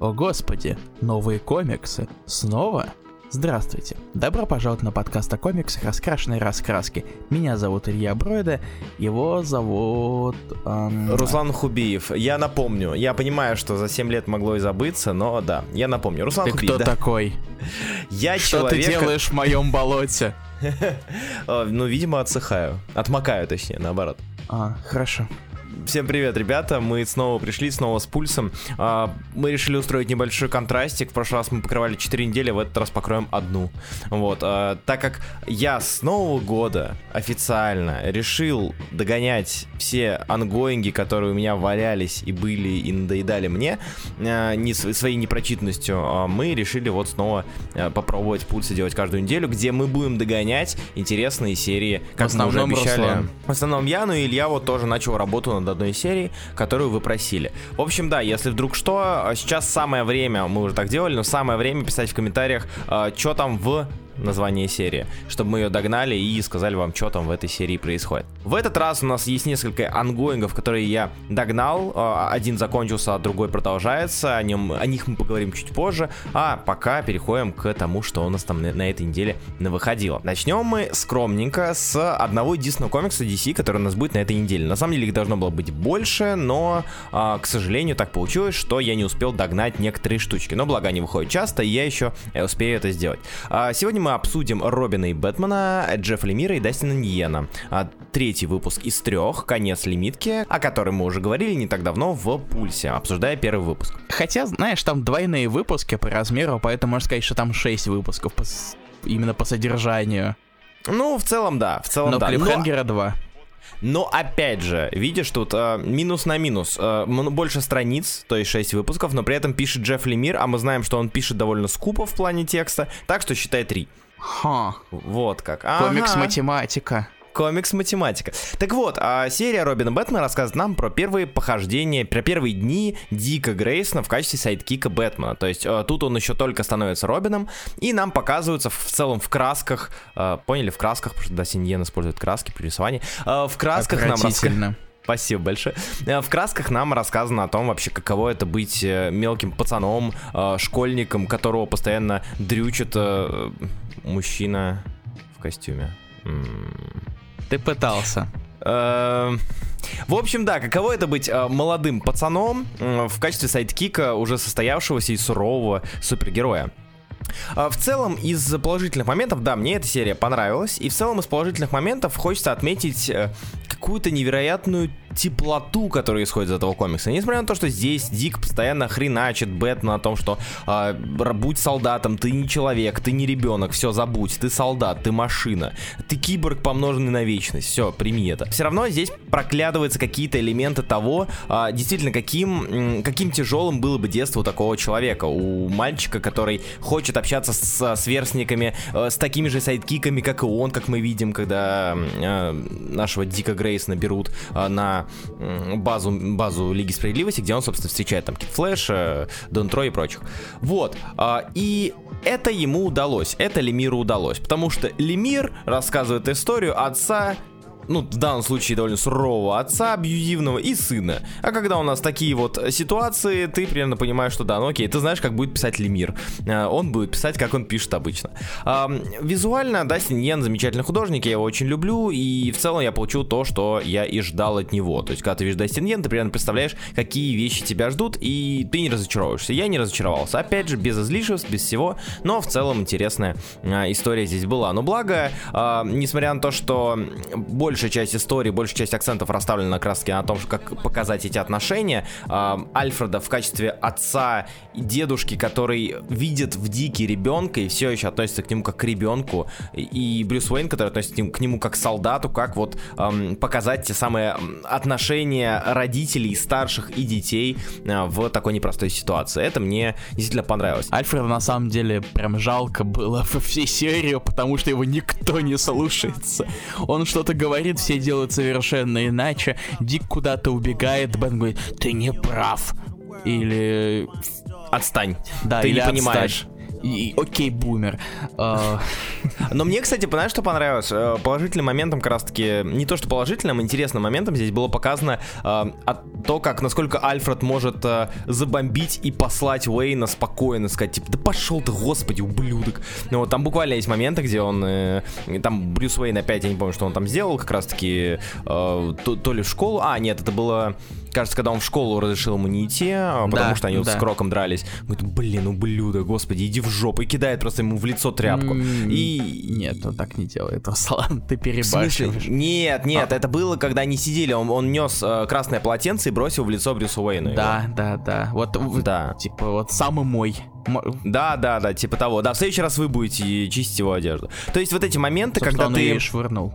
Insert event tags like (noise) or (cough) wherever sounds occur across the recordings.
О господи, новые комиксы. Снова? Здравствуйте. Добро пожаловать на подкаст о комиксах «Раскрашенные раскраски». Меня зовут Илья Бройда, его зовут... Эм... Руслан Хубиев. Я напомню, я понимаю, что за 7 лет могло и забыться, но да, я напомню. Руслан Ты Хубиев, кто да. такой? (laughs) Я что человек... ты делаешь в моем болоте? (laughs) Ну, видимо, отсыхаю. Отмокаю, точнее, наоборот. А, хорошо. Всем привет, ребята. Мы снова пришли, снова с пульсом. А, мы решили устроить небольшой контрастик. В прошлый раз мы покрывали 4 недели, в этот раз покроем одну. Вот. А, так как я с Нового года официально решил догонять все ангоинги, которые у меня валялись и были, и надоедали мне, а, не, своей непрочитанностью, мы решили вот снова попробовать пульсы делать каждую неделю, где мы будем догонять интересные серии, как мы уже обещали. Руслан. В основном я, но Илья вот тоже начал работу над одной серии, которую вы просили. В общем, да, если вдруг что, сейчас самое время, мы уже так делали, но самое время писать в комментариях, э, что там в название серии, чтобы мы ее догнали и сказали вам, что там в этой серии происходит. В этот раз у нас есть несколько ангоингов, которые я догнал. А, один закончился, а другой продолжается. О, нем, о них мы поговорим чуть позже. А пока переходим к тому, что у нас там на, на этой неделе выходило. Начнем мы скромненько с одного единственного комикса DC, который у нас будет на этой неделе. На самом деле их должно было быть больше, но, а, к сожалению, так получилось, что я не успел догнать некоторые штучки. Но благо они выходят часто, и я еще э, успею это сделать. А, сегодня мы обсудим Робина и Бэтмена, Джеффа Лемира и Дастина Ньена. А, третий выпуск из трех, конец лимитки, о котором мы уже говорили не так давно в Пульсе, обсуждая первый выпуск. Хотя, знаешь, там двойные выпуски по размеру, поэтому можно сказать, что там шесть выпусков по, именно по содержанию. Ну, в целом, да, в целом, Но да. Клиффхенгера Но... 2. Но опять же, видишь, тут э, минус на минус. Э, больше страниц, то есть 6 выпусков, но при этом пишет Джефф Лемир, а мы знаем, что он пишет довольно скупо в плане текста, так что считай 3. Ха. Вот как. Комикс-математика. Комикс-математика. Так вот, а серия Робина Бэтмена рассказывает нам про первые похождения, про первые дни Дика Грейсона в качестве sidekick а Бэтмена. То есть э, тут он еще только становится Робином, и нам показываются в, целом в красках, э, поняли, в красках, потому что да, Синьен использует краски при рисовании, э, в красках нам рассказывают... (laughs) Спасибо большое. В красках нам рассказано о том вообще, каково это быть мелким пацаном, школьником, которого постоянно дрючит мужчина в костюме. Ты пытался. Эм, в общем, да, каково это быть э, молодым пацаном в качестве sidekick а уже состоявшегося и сурового супергероя. Э, в целом, из положительных моментов, да, мне эта серия понравилась. И в целом, из положительных моментов хочется отметить какую-то невероятную теплоту, которая исходит из этого комикса. Несмотря на то, что здесь Дик постоянно хреначит Бэтмена о том, что э, будь солдатом, ты не человек, ты не ребенок, все забудь, ты солдат, ты машина, ты киборг, помноженный на вечность, все, прими это. Все равно здесь проглядываются какие-то элементы того, э, действительно, каким, каким тяжелым было бы детство у такого человека, у мальчика, который хочет общаться с сверстниками, э, с такими же сайдкиками, как и он, как мы видим, когда э, нашего Дика Грейсона берут э, на базу, базу Лиги Справедливости, где он, собственно, встречает там Кит Флэша, Дон Трой и прочих. Вот. А, и это ему удалось, это Лемиру удалось, потому что Лемир рассказывает историю отца ну, в данном случае довольно сурового отца, абьюзивного и сына. А когда у нас такие вот ситуации, ты примерно понимаешь, что да, ну окей, ты знаешь, как будет писать Лемир. А, он будет писать, как он пишет обычно. Визуально Дастин Йен замечательный художник, я его очень люблю, и в целом я получил то, что я и ждал от него. То есть, когда ты видишь Дастин Йен, ты примерно представляешь, какие вещи тебя ждут, и ты не разочаровываешься. Я не разочаровался. Опять же, без излишеств, без всего, но в целом интересная а, история здесь была. Но благо, а, несмотря на то, что более большая часть истории, большая часть акцентов расставлена на краске на том, как показать эти отношения. Альфреда в качестве отца и дедушки, который видит в Дике ребенка и все еще относится к нему как к ребенку, и Брюс Уэйн, который относится к нему, к нему как к солдату, как вот эм, показать те самые отношения родителей, старших и детей э, в такой непростой ситуации. Это мне действительно понравилось. Альфреда на самом деле прям жалко было во всей серии, потому что его никто не слушается. Он что-то говорит говорит, все делают совершенно иначе. Дик куда-то убегает, Бен говорит, ты не прав. Или... Отстань. Да, ты или не понимаешь. Отстань. И, окей, бумер. А, Но мне, кстати, знаешь, что понравилось? Э, Положительным моментом, как раз-таки, не то что положительным, интересным моментом здесь было показано э, то, как, насколько Альфред может э, забомбить и послать Уэйна спокойно, сказать, типа, да пошел ты, господи, ублюдок. Ну вот, там буквально есть моменты, где он, там Брюс Уэйн опять, я не помню, что он там сделал, как раз-таки, то ли в школу, а, нет, это было, кажется, когда он в школу разрешил ему не идти, а, потому Да, что они вот с да. Кроком дрались. Говорит, блин, ублюдок, господи, иди в жопу, и кидает просто ему в лицо тряпку. И... Нет, он так не делает, (laughs) Руслан, ты перебарщиваешь. Нет, нет, А. это было, когда они сидели, он, он нес э, красное полотенце и бросил в лицо Брюсу Уэйну. его. Да, да, да. Вот, Да. типа, вот самый мой. Да, да, да, типа того. Да, в следующий раз вы будете чистить его одежду. То есть вот эти моменты, Собственно, когда он ты... ее швырнул.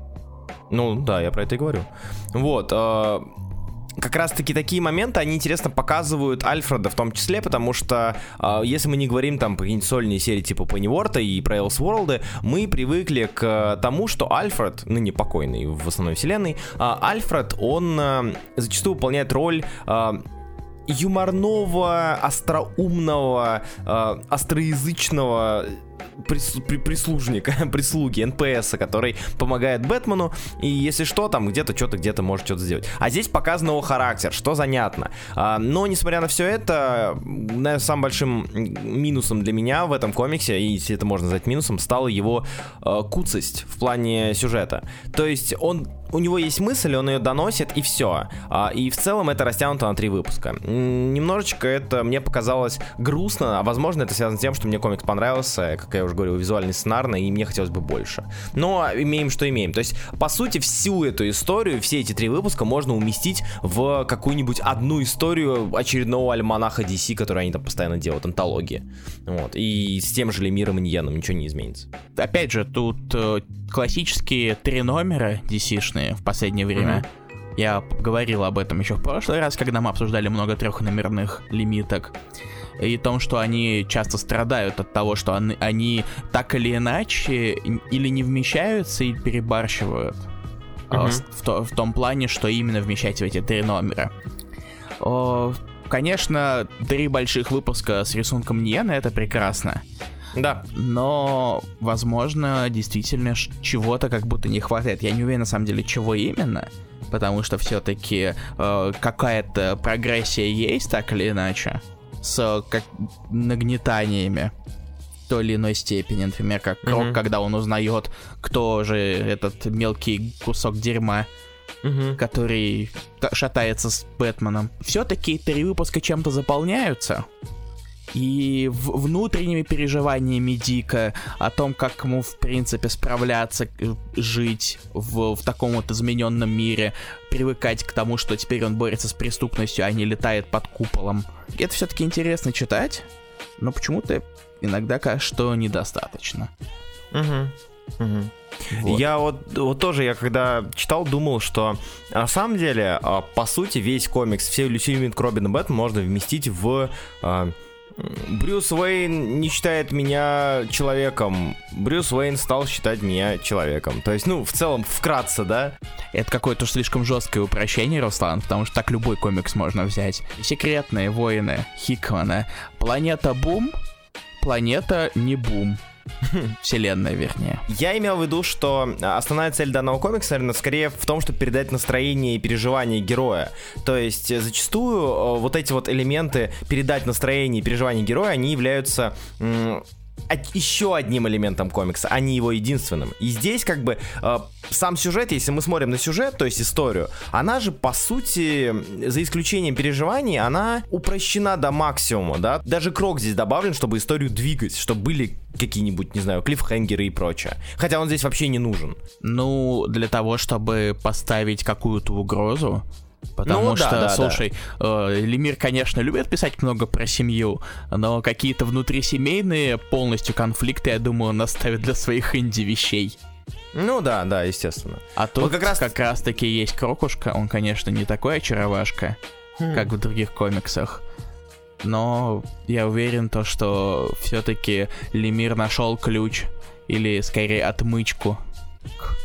Ну, да, я про это и говорю. Вот, э, как раз-таки такие моменты, они интересно показывают Альфреда в том числе, потому что э, если мы не говорим там про какие-нибудь сольные серии типа Пенниворта и про Элсворлды, мы привыкли к тому, что Альфред, ныне покойный в основной вселенной, э, Альфред, он э, зачастую выполняет роль э, юморного, остроумного, э, остроязычного прис- при- прислужника, (laughs) прислуги, НПСа, который помогает Бэтмену, и если что, там где-то что-то где-то может что-то сделать. А здесь показан его характер, что занятно. А, но, несмотря на все это, наверное, самым большим минусом для меня в этом комиксе, и если это можно назвать минусом, стала его э, куцость в плане сюжета. То есть он у него есть мысль, он ее доносит, и все. и в целом это растянуто на три выпуска. Немножечко это мне показалось грустно, а возможно это связано с тем, что мне комикс понравился, как я уже говорил, визуально сценарно, и мне хотелось бы больше. Но имеем, что имеем. То есть, по сути, всю эту историю, все эти три выпуска можно уместить в какую-нибудь одну историю очередного альманаха DC, который они там постоянно делают, антологии. Вот. И с тем же Лемиром и Ньеном ничего не изменится. Опять же, тут э, классические три номера DC-шные в последнее время. Я говорил об этом еще в прошлый раз, когда мы обсуждали много трехномерных лимиток. И том, что они часто страдают от того, что они, они так или иначе или не вмещаются, или перебарщивают. С- В, то- в том плане, что именно вмещать в эти три номера. О, конечно, три больших выпуска с рисунком Ниена это прекрасно. Да. Но, возможно, действительно чего-то как будто не хватает. Я не уверен, на самом деле, чего именно. Потому что все-таки какая-то прогрессия есть, так или иначе. С э, как, нагнетаниями той или иной степени. Например, как Крок, Мгм. когда он узнает, кто же этот мелкий кусок дерьма, Мгм. который та- шатается с Бэтменом. Все-таки три выпуска чем-то заполняются. И внутренними переживаниями Дика о том, как ему, в принципе, справляться, жить в, в таком вот измененном мире, привыкать к тому, что теперь он борется с преступностью, а не летает под куполом. Это все-таки интересно читать, но почему-то иногда кажется, что недостаточно. Мгм. Мгм. Вот. Я вот, вот тоже, я когда читал, думал, что на самом деле, а, по сути, весь комикс, все Люси Робин и Бэтмен можно вместить в... Брюс Уэйн не считает меня человеком. Брюс Уэйн стал считать меня человеком. То есть, ну, в целом, вкратце, да? Это какое-то уж слишком жесткое упрощение, Руслан, потому что так любой комикс можно взять. Секретные войны Хикмана. Планета Бум, планета не Бум. (laughs) Вселенная, вернее. Я имел в виду, что а, основная цель данного комикса, наверное, скорее в том, чтобы передать настроение и переживания героя. То есть э, зачастую э, вот эти вот элементы передать настроение и переживания героя, они являются еще одним элементом комикса, а не его единственным. И здесь как бы э, сам сюжет, если мы смотрим на сюжет, то есть историю, она же по сути, за исключением переживаний, она упрощена до максимума, да. Даже крок здесь добавлен, чтобы историю двигать, чтобы были какие-нибудь, не знаю, клиффхенгеры и прочее. Хотя он здесь вообще не нужен. Ну, для того, чтобы поставить какую-то угрозу. Потому Ну, да, что, да, да. слушай, э, Лемир, конечно, любит писать много про семью, но какие-то внутрисемейные полностью конфликты, я думаю, он оставит для своих инди-вещей. Ну да, да, естественно. А тут Вот как как раз, раз- таки есть Крокушка, он, конечно, не такой очаровашка, Хм. как в других комиксах. Но я уверен, то, что все-таки Лемир нашел ключ, или скорее отмычку к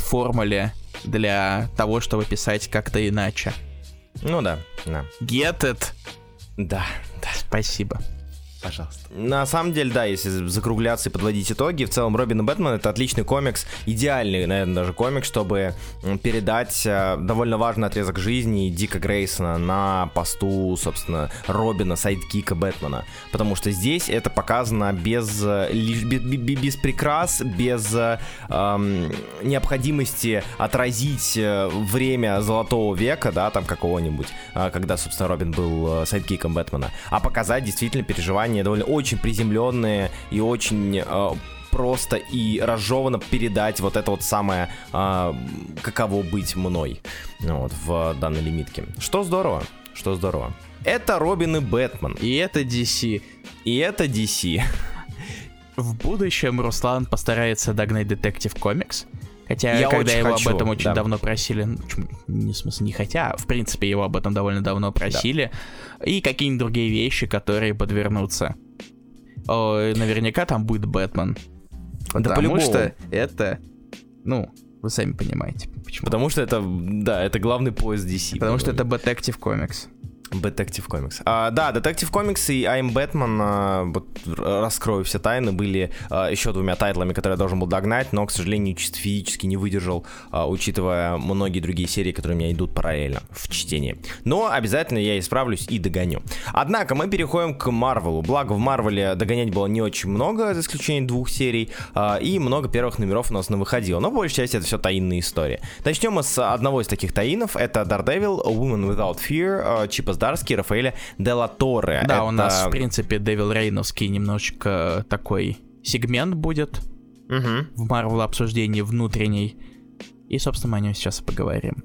формуле для того, чтобы писать как-то иначе. Ну да, да. Get it? Да, да. Спасибо. Пожалуйста. На самом деле, да, если закругляться и подводить итоги, в целом Робин и Бэтмен это отличный комикс, идеальный, наверное, даже комикс, чтобы передать э, довольно важный отрезок жизни Дика Грейсона на посту, собственно, Робина, sidekick а Бэтмена. Потому что здесь это показано без, э, без, прикрас, без эм, необходимости отразить э, время Золотого века, да, там какого-нибудь, когда, собственно, Робин был sidekick ом Бэтмена, а показать действительно переживания довольно очень приземленные и очень э, просто и разжеванно передать вот это вот самое, э, каково быть мной вот, в данной лимитке. Что здорово, что здорово. Это Робин и Бэтмен. И это DC. И это DC. В будущем Руслан постарается догнать Детектив Комикс. Хотя, я когда его хочу, об этом очень да. давно просили, ну, не в смысле не хотя, а в принципе его об этом довольно давно просили, да. и какие-нибудь другие вещи, которые подвернутся. О, наверняка там будет Бэтмен. Да потому что это, ну, вы сами понимаете. Почему. Потому что это, да, это главный поезд DC. Потому что это Detective Comics. Detective Comics. А, да, Detective Comics и I'm Batman, а, вот раскрою все тайны, были а, еще двумя тайтлами, которые я должен был догнать, но, к сожалению, чисто физически не выдержал, а, учитывая многие другие серии, которые у меня идут параллельно в чтении. Но обязательно я исправлюсь и догоню. Однако мы переходим к Марвелу. Благо в Марвеле догонять было не очень много, за исключением двух серий, а, и много первых номеров у нас на выходило. Но большая часть это все таинные истории. Начнем мы с одного из таких таинов. Это Daredevil, Woman Without Fear, а, Чипа Здарский, Рафаэля Делла Торре. Да, Это... у нас, в принципе, Дэвил Рейновский немножечко такой сегмент будет угу. в Марвел обсуждении внутренней. И, собственно, мы о нем сейчас и поговорим.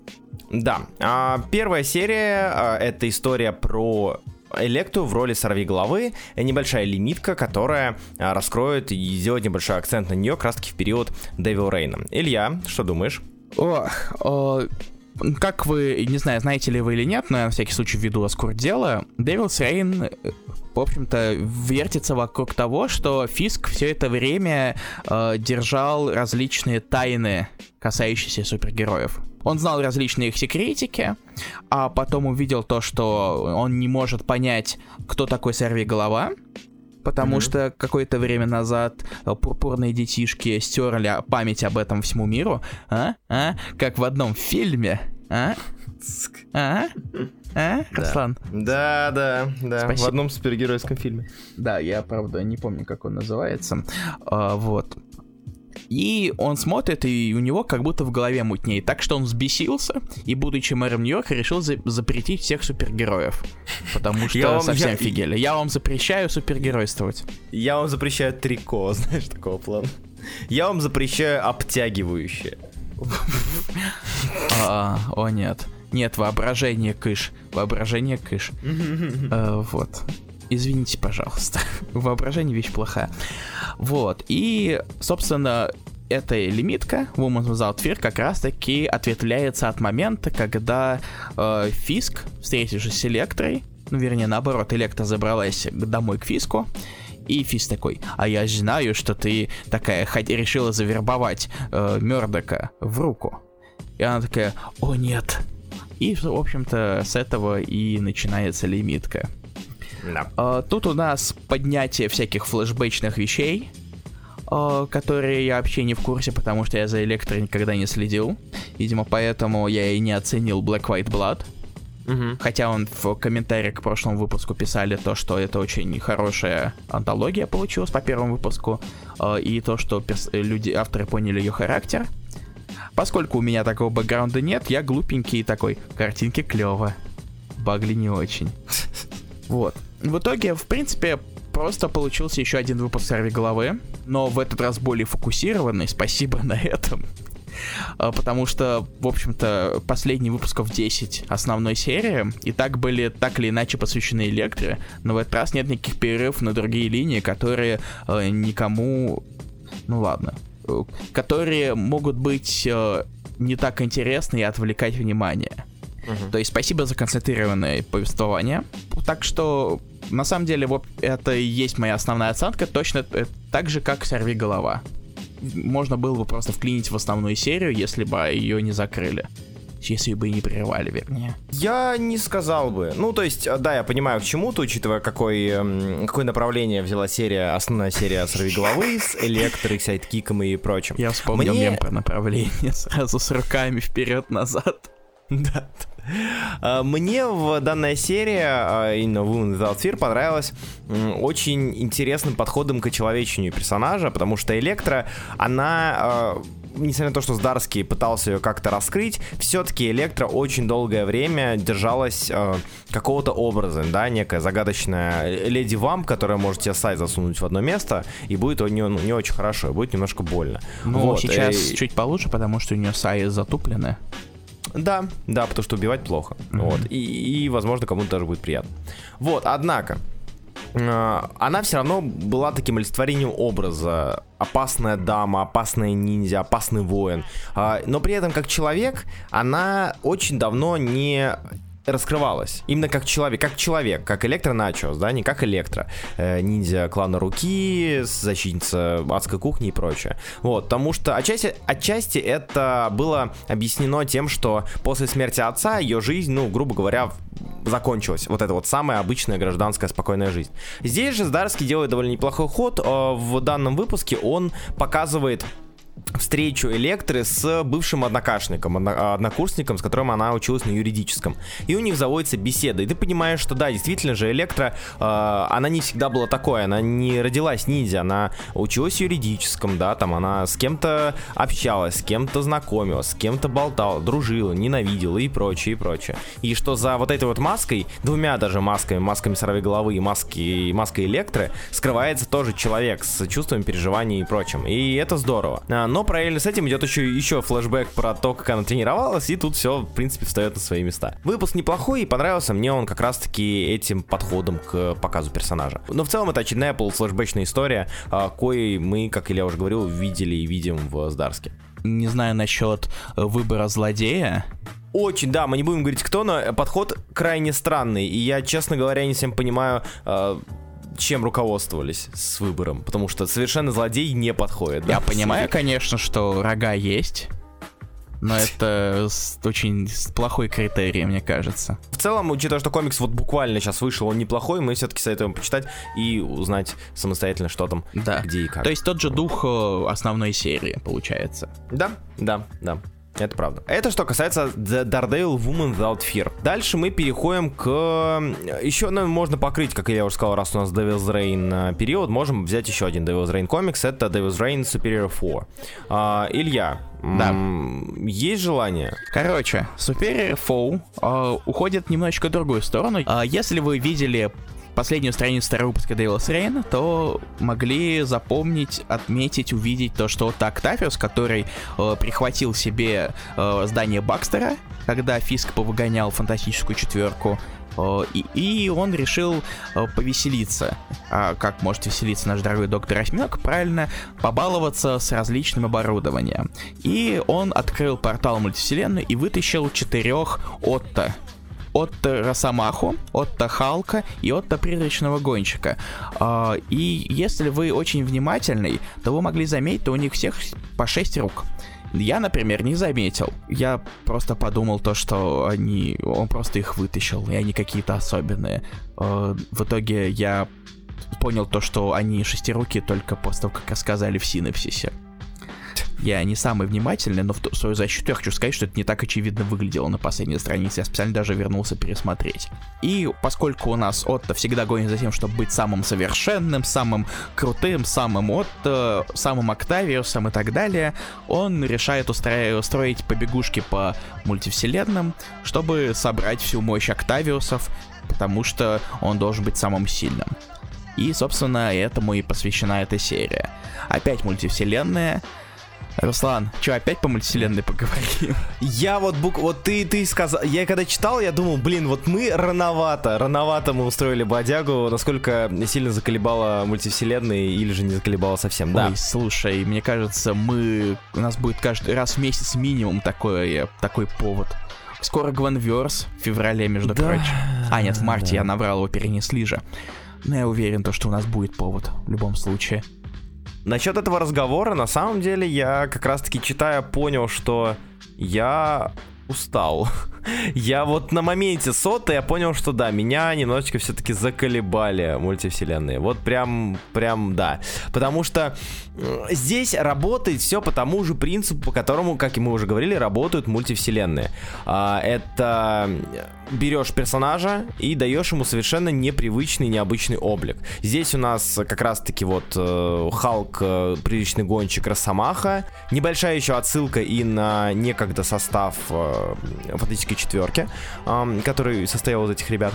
Да. А, первая серия а, это история про Электу в роли сорви головы, небольшая лимитка, которая а, раскроет и сделает небольшой акцент на нее как раз таки в период Дэвил Рейна. Илья, что думаешь? Ох, о, как вы, не знаю, знаете ли вы или нет, но я на всякий случай введу вас курс дела, Devil's Reign, в общем-то, вертится вокруг того, что Фиск все это время э, держал различные тайны, касающиеся супергероев. Он знал различные их секретики, а потом увидел то, что он не может понять, кто такой Сорви Голова, потому mm-hmm. что какое-то время назад э, пурпурные детишки стерли память об этом всему миру, а? А? Как в одном фильме, а? А? А, Руслан? Да, да, да. Спасибо. В одном супергеройском фильме. Да, я, правда, не помню, как он называется. А, вот. И он смотрит, и у него как будто в голове мутнее. Так что он взбесился, и, будучи мэром Нью-Йорка, решил за- запретить всех супергероев. Потому (laughs) что я вам, совсем я... фигели. Я вам запрещаю супергеройствовать. Я вам запрещаю трико, (laughs) знаешь, такого плана. Я вам запрещаю обтягивающее. А, о нет. Нет, воображение кыш. Воображение кыш. (laughs) Э, вот. Извините, пожалуйста. (laughs) Воображение вещь плохая. Вот. И, собственно, эта лимитка Woman Without Fear как раз-таки ответвляется от момента, когда э, Фиск, встретившись с Электрой, ну, вернее, наоборот, Электра забралась домой к Фиску, и Фис такой, а я знаю, что ты такая хоть решила завербовать э, Мёрдока в руку. И она такая, о нет. И, в общем-то, с этого и начинается лимитка. Да. А, тут у нас поднятие всяких флешбэчных вещей, а, которые я вообще не в курсе, потому что я за электро никогда не следил. Видимо, поэтому я и не оценил Black White Blood. Угу. Хотя он в комментариях к прошлому выпуску писали то, что это очень хорошая антология получилась по первому выпуску, э, и то, что люди, авторы поняли ее характер. Поскольку у меня такого бэкграунда нет, я глупенький такой, картинки клево, багли не очень. (laughs) Вот. В итоге, в принципе, просто получился еще один выпуск «Сорви головы», но в этот раз более фокусированный, спасибо на этом. А, потому что, в общем-то, последние выпусков 10 основной серии и так были так или иначе посвящены электре, но в этот раз нет никаких перерывов на другие линии, которые э, никому... Ну ладно. Э, которые могут быть э, не так интересны и отвлекать внимание. То есть спасибо за концентрированное повествование. Так что, на самом деле, вот это и есть моя основная оценка, точно так же, как «Сорви голова». Можно было бы просто вклинить в основную серию, если бы ее не закрыли. если бы не прерывали, вернее. Я не сказал бы. Ну, то есть, да, я понимаю к чему-то, учитывая, какой, эм, какое направление взяла серия, основная серия «Сорви головы» с электрой, сайдкиком и прочим. Я вспомнил Мне... мем про направление (laughs) сразу с руками вперед-назад. (laughs) Да. А, мне в данная серия, а, именно Women Without Fear, понравилась очень интересным подходом к человечению персонажа, потому что Электра, она а, несмотря на то, что Здарский пытался ее как-то раскрыть, все-таки Электро очень долгое время держалась э, какого-то образа, да, некая загадочная леди вамп, которая может тебе сайт засунуть в одно место, и будет у нее ну, не очень хорошо, и будет немножко больно. Ну, вот, сейчас и... чуть получше, потому что у нее сайт затуплены. Да, да, потому что убивать плохо. Mm-hmm. Вот. И, и, возможно, кому-то даже будет приятно. Вот, однако, э, она все равно была таким олицетворением образа. Опасная дама, опасная ниндзя, опасный воин. Э, но при этом, как человек, она очень давно не раскрывалась. Именно как человек, как человек, как Электро Начос, да, не как Электро. Э, ниндзя клана Руки, защитница адской кухни и прочее. Вот, потому что отчасти, отчасти это было объяснено тем, что после смерти отца ее жизнь, ну, грубо говоря, закончилась. Вот это вот самая обычная гражданская спокойная жизнь. Здесь же Здарский делает довольно неплохой ход. Э, в данном выпуске он показывает встречу Электры с бывшим однокашником, однокурсником, с которым она училась на юридическом. И у них заводится беседа. И ты понимаешь, что да, действительно же Электра, э, она не всегда была такой, она не родилась ниндзя, она училась в юридическом, да, там она с кем-то общалась, с кем-то знакомилась, с кем-то болтала, дружила, ненавидела и прочее, и прочее. И что за вот этой вот маской, двумя даже масками, масками сорви головы и маски, маской Электры, скрывается тоже человек с чувством переживаний и прочим. И это здорово. Но параллельно с этим идет еще, еще флешбэк про то, как она тренировалась, и тут все, в принципе, встает на свои места. Выпуск неплохой, и понравился мне он как раз-таки этим подходом к показу персонажа. Но в целом это очередная полуфлешбэчная история, а, коей мы, как я уже говорил, видели и видим в Здарске. Не знаю насчет э, выбора злодея, очень, да, мы не будем говорить кто, но подход крайне странный. И я, честно говоря, не всем понимаю, э, чем руководствовались с выбором, потому что совершенно злодей не подходит. Я да? понимаю, конечно, что рога есть, но это очень плохой критерий, мне кажется. В целом, учитывая, что комикс вот буквально сейчас вышел, он неплохой, мы все-таки советуем почитать и узнать самостоятельно, что там, да. где и как. То есть тот же дух э, основной серии, получается. Да, да, да. Это правда. Это что касается The Daredevil Woman Without Fear. Дальше мы переходим к... Еще, ну, можно покрыть, как я уже сказал, раз у нас Devil's Reign э, период, можем взять еще один Devil's Reign комикс. Это Devil's Reign Superior 4. А, Илья, да. Есть желание? Короче, Superior Foe э, уходит немножечко в другую сторону. Э, если вы видели последнюю страницу второго выпуска Devil's Reign, то могли запомнить, отметить, увидеть то, что вот Октавиус, который э, прихватил себе э, здание Бакстера, когда Фиск повыгонял фантастическую четверку, э, и, и он решил э, повеселиться. А как может веселиться наш дорогой доктор Осьминог? Правильно, побаловаться с различным оборудованием. И он открыл портал мультивселенной и вытащил четырех Отто от Росомаху, от Халка и от Призрачного Гонщика. А, и если вы очень внимательный, то вы могли заметить, что у них всех по 6 рук. Я, например, не заметил. Я просто подумал то, что они... Он просто их вытащил, и они какие-то особенные. А, в итоге я понял то, что они шестируки только после того, как рассказали в синапсисе. Я не самый внимательный, но в свою защиту я хочу сказать, что это не так очевидно выглядело на последней странице. Я специально даже вернулся пересмотреть. И поскольку у нас Отто всегда гонит за тем, чтобы быть самым совершенным, самым крутым, самым Отто, самым Октавиусом и так далее, он решает устроить, устроить побегушки по мультивселенным, чтобы собрать всю мощь Октавиусов, потому что он должен быть самым сильным. И, собственно, этому и посвящена эта серия. Опять мультивселенная, Руслан, что, опять по мультивселенной поговорим? Я вот бук... Вот ты, ты сказал... Я когда читал, я думал, блин, вот мы рановато, рановато мы устроили бодягу, насколько сильно заколебала мультивселенная или же не заколебала совсем, да? Ой, слушай, мне кажется, мы... У нас будет каждый раз в месяц минимум такой, такой повод. Скоро Гвенверс в феврале, между да, прочим. А, нет, в марте да. я набрал, его перенесли же. Но я уверен, то, что у нас будет повод в любом случае. Насчет этого разговора, на самом деле, я как раз-таки читая понял, что я устал. (laughs) Я вот на моменте соты я понял, что да, меня немножечко все-таки заколебали мультивселенные. Вот прям, прям да. Потому что здесь работает все по тому же принципу, по которому, как и мы уже говорили, работают мультивселенные. А, это берешь персонажа и даешь ему совершенно непривычный, необычный облик. Здесь у нас как раз-таки вот э, Халк, э, приличный гонщик Росомаха. Небольшая еще отсылка и на некогда состав э, фантастической четверки, э, который состоял из этих ребят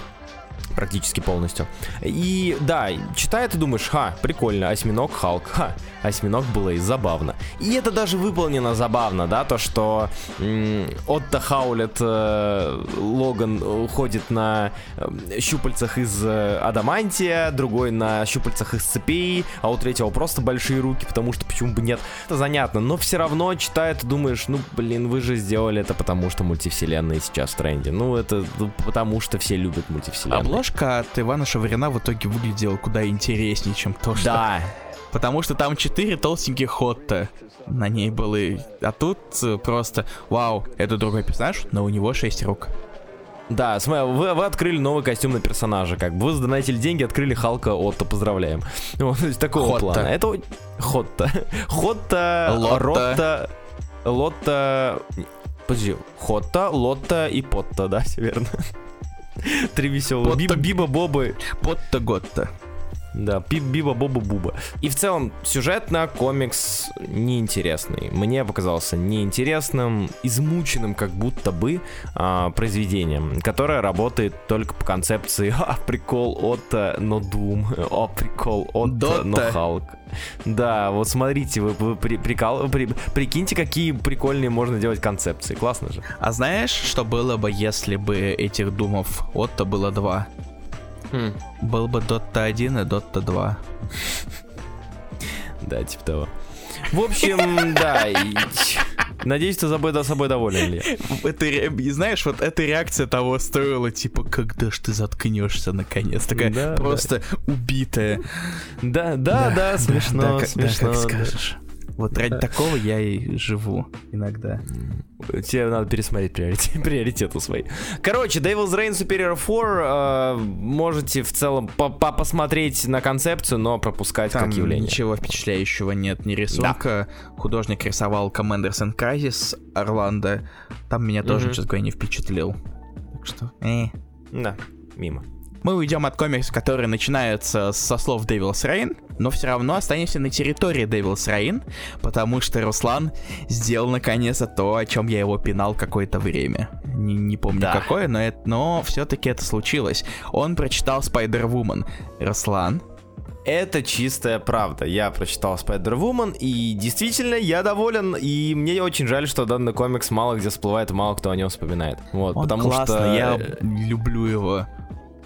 практически полностью. И да, читая, ты думаешь, ха, прикольно, осьминог Халк, ха, осьминог и забавно. И это даже выполнено забавно, да, то, что м- Отто Хаулет э, Логан ходит на э, щупальцах из э, адамантия, другой на щупальцах из цепей, а у третьего просто большие руки, потому что почему бы нет. Это занятно, но все равно, читая, ты думаешь, ну, блин, вы же сделали это потому, что мультивселенные сейчас в тренде. Ну, это ну, потому, что все любят мультивселенные. Обложка от Ивана Шаврина в итоге выглядела куда интереснее, чем то, что... Да, Потому что там четыре толстеньких Хотта на ней были. А тут э, просто, вау, это другой персонаж, но у него шесть рук. Да, вы, вы открыли новый костюм на персонажа, как бы вы задонатили деньги, открыли Халка Отто, поздравляем. (laughs) Вот, то есть такого Хотта. плана. Это Хотта. (laughs) Хотта, Лотта. Ротта, Лотта... Подожди, Хотта, Лотта и Потта, да, все верно. Три веселых. Биба, Биба, Бобы. Потта Готта. Да, пип, биба, боба, буба. И в целом, сюжетно комикс неинтересный. Мне показался неинтересным, измученным как будто бы а, произведением, которое работает только по концепции (laughs) «А, прикол от но Doom», «А, прикол от Дота. но Халк». Да, вот смотрите, вы, вы при- прикал, при- прикиньте, какие прикольные можно делать концепции. Классно же. А знаешь, что было бы, если бы этих думов Отто было два? Был бы Дотта 1 и Дотта 2. Да, типа того. В общем, (laughs) да. Надеюсь, ты собой, собой доволен, Илья. Это, знаешь, вот эта реакция того стоила, типа, когда ж ты заткнешься наконец? Такая Да, просто убитая. Да, да, да, смешно, да, смешно. Да, как да. скажешь. Вот ради такого я и живу иногда. Тебе надо пересмотреть приоритет, (laughs) приоритеты свои. Короче, Devil's Reign Superior 4 э, можете в целом по- по- посмотреть на концепцию, но пропускать Там как явление. ничего впечатляющего нет, ни рисунка. Художник рисовал Commanders and Crisis Орландо. Там меня тоже, Мгм. честно говоря, не впечатлил. Так что, э. Да, мимо. Мы уйдем от комикса, который начинается со слов Devil's Reign, но все равно останемся на территории Devil's Reign, потому что Руслан сделал наконец-то то, о чем я его пинал какое-то время. Не, не помню Да. какое, но, это, но все-таки это случилось. Он прочитал Spider-Woman. Руслан, Это чистая правда. Я прочитал Spider-Woman, и действительно, я доволен, и мне очень жаль, что данный комикс мало где всплывает, мало кто о нем вспоминает. Вот, он потому классный, что... я э, люблю его.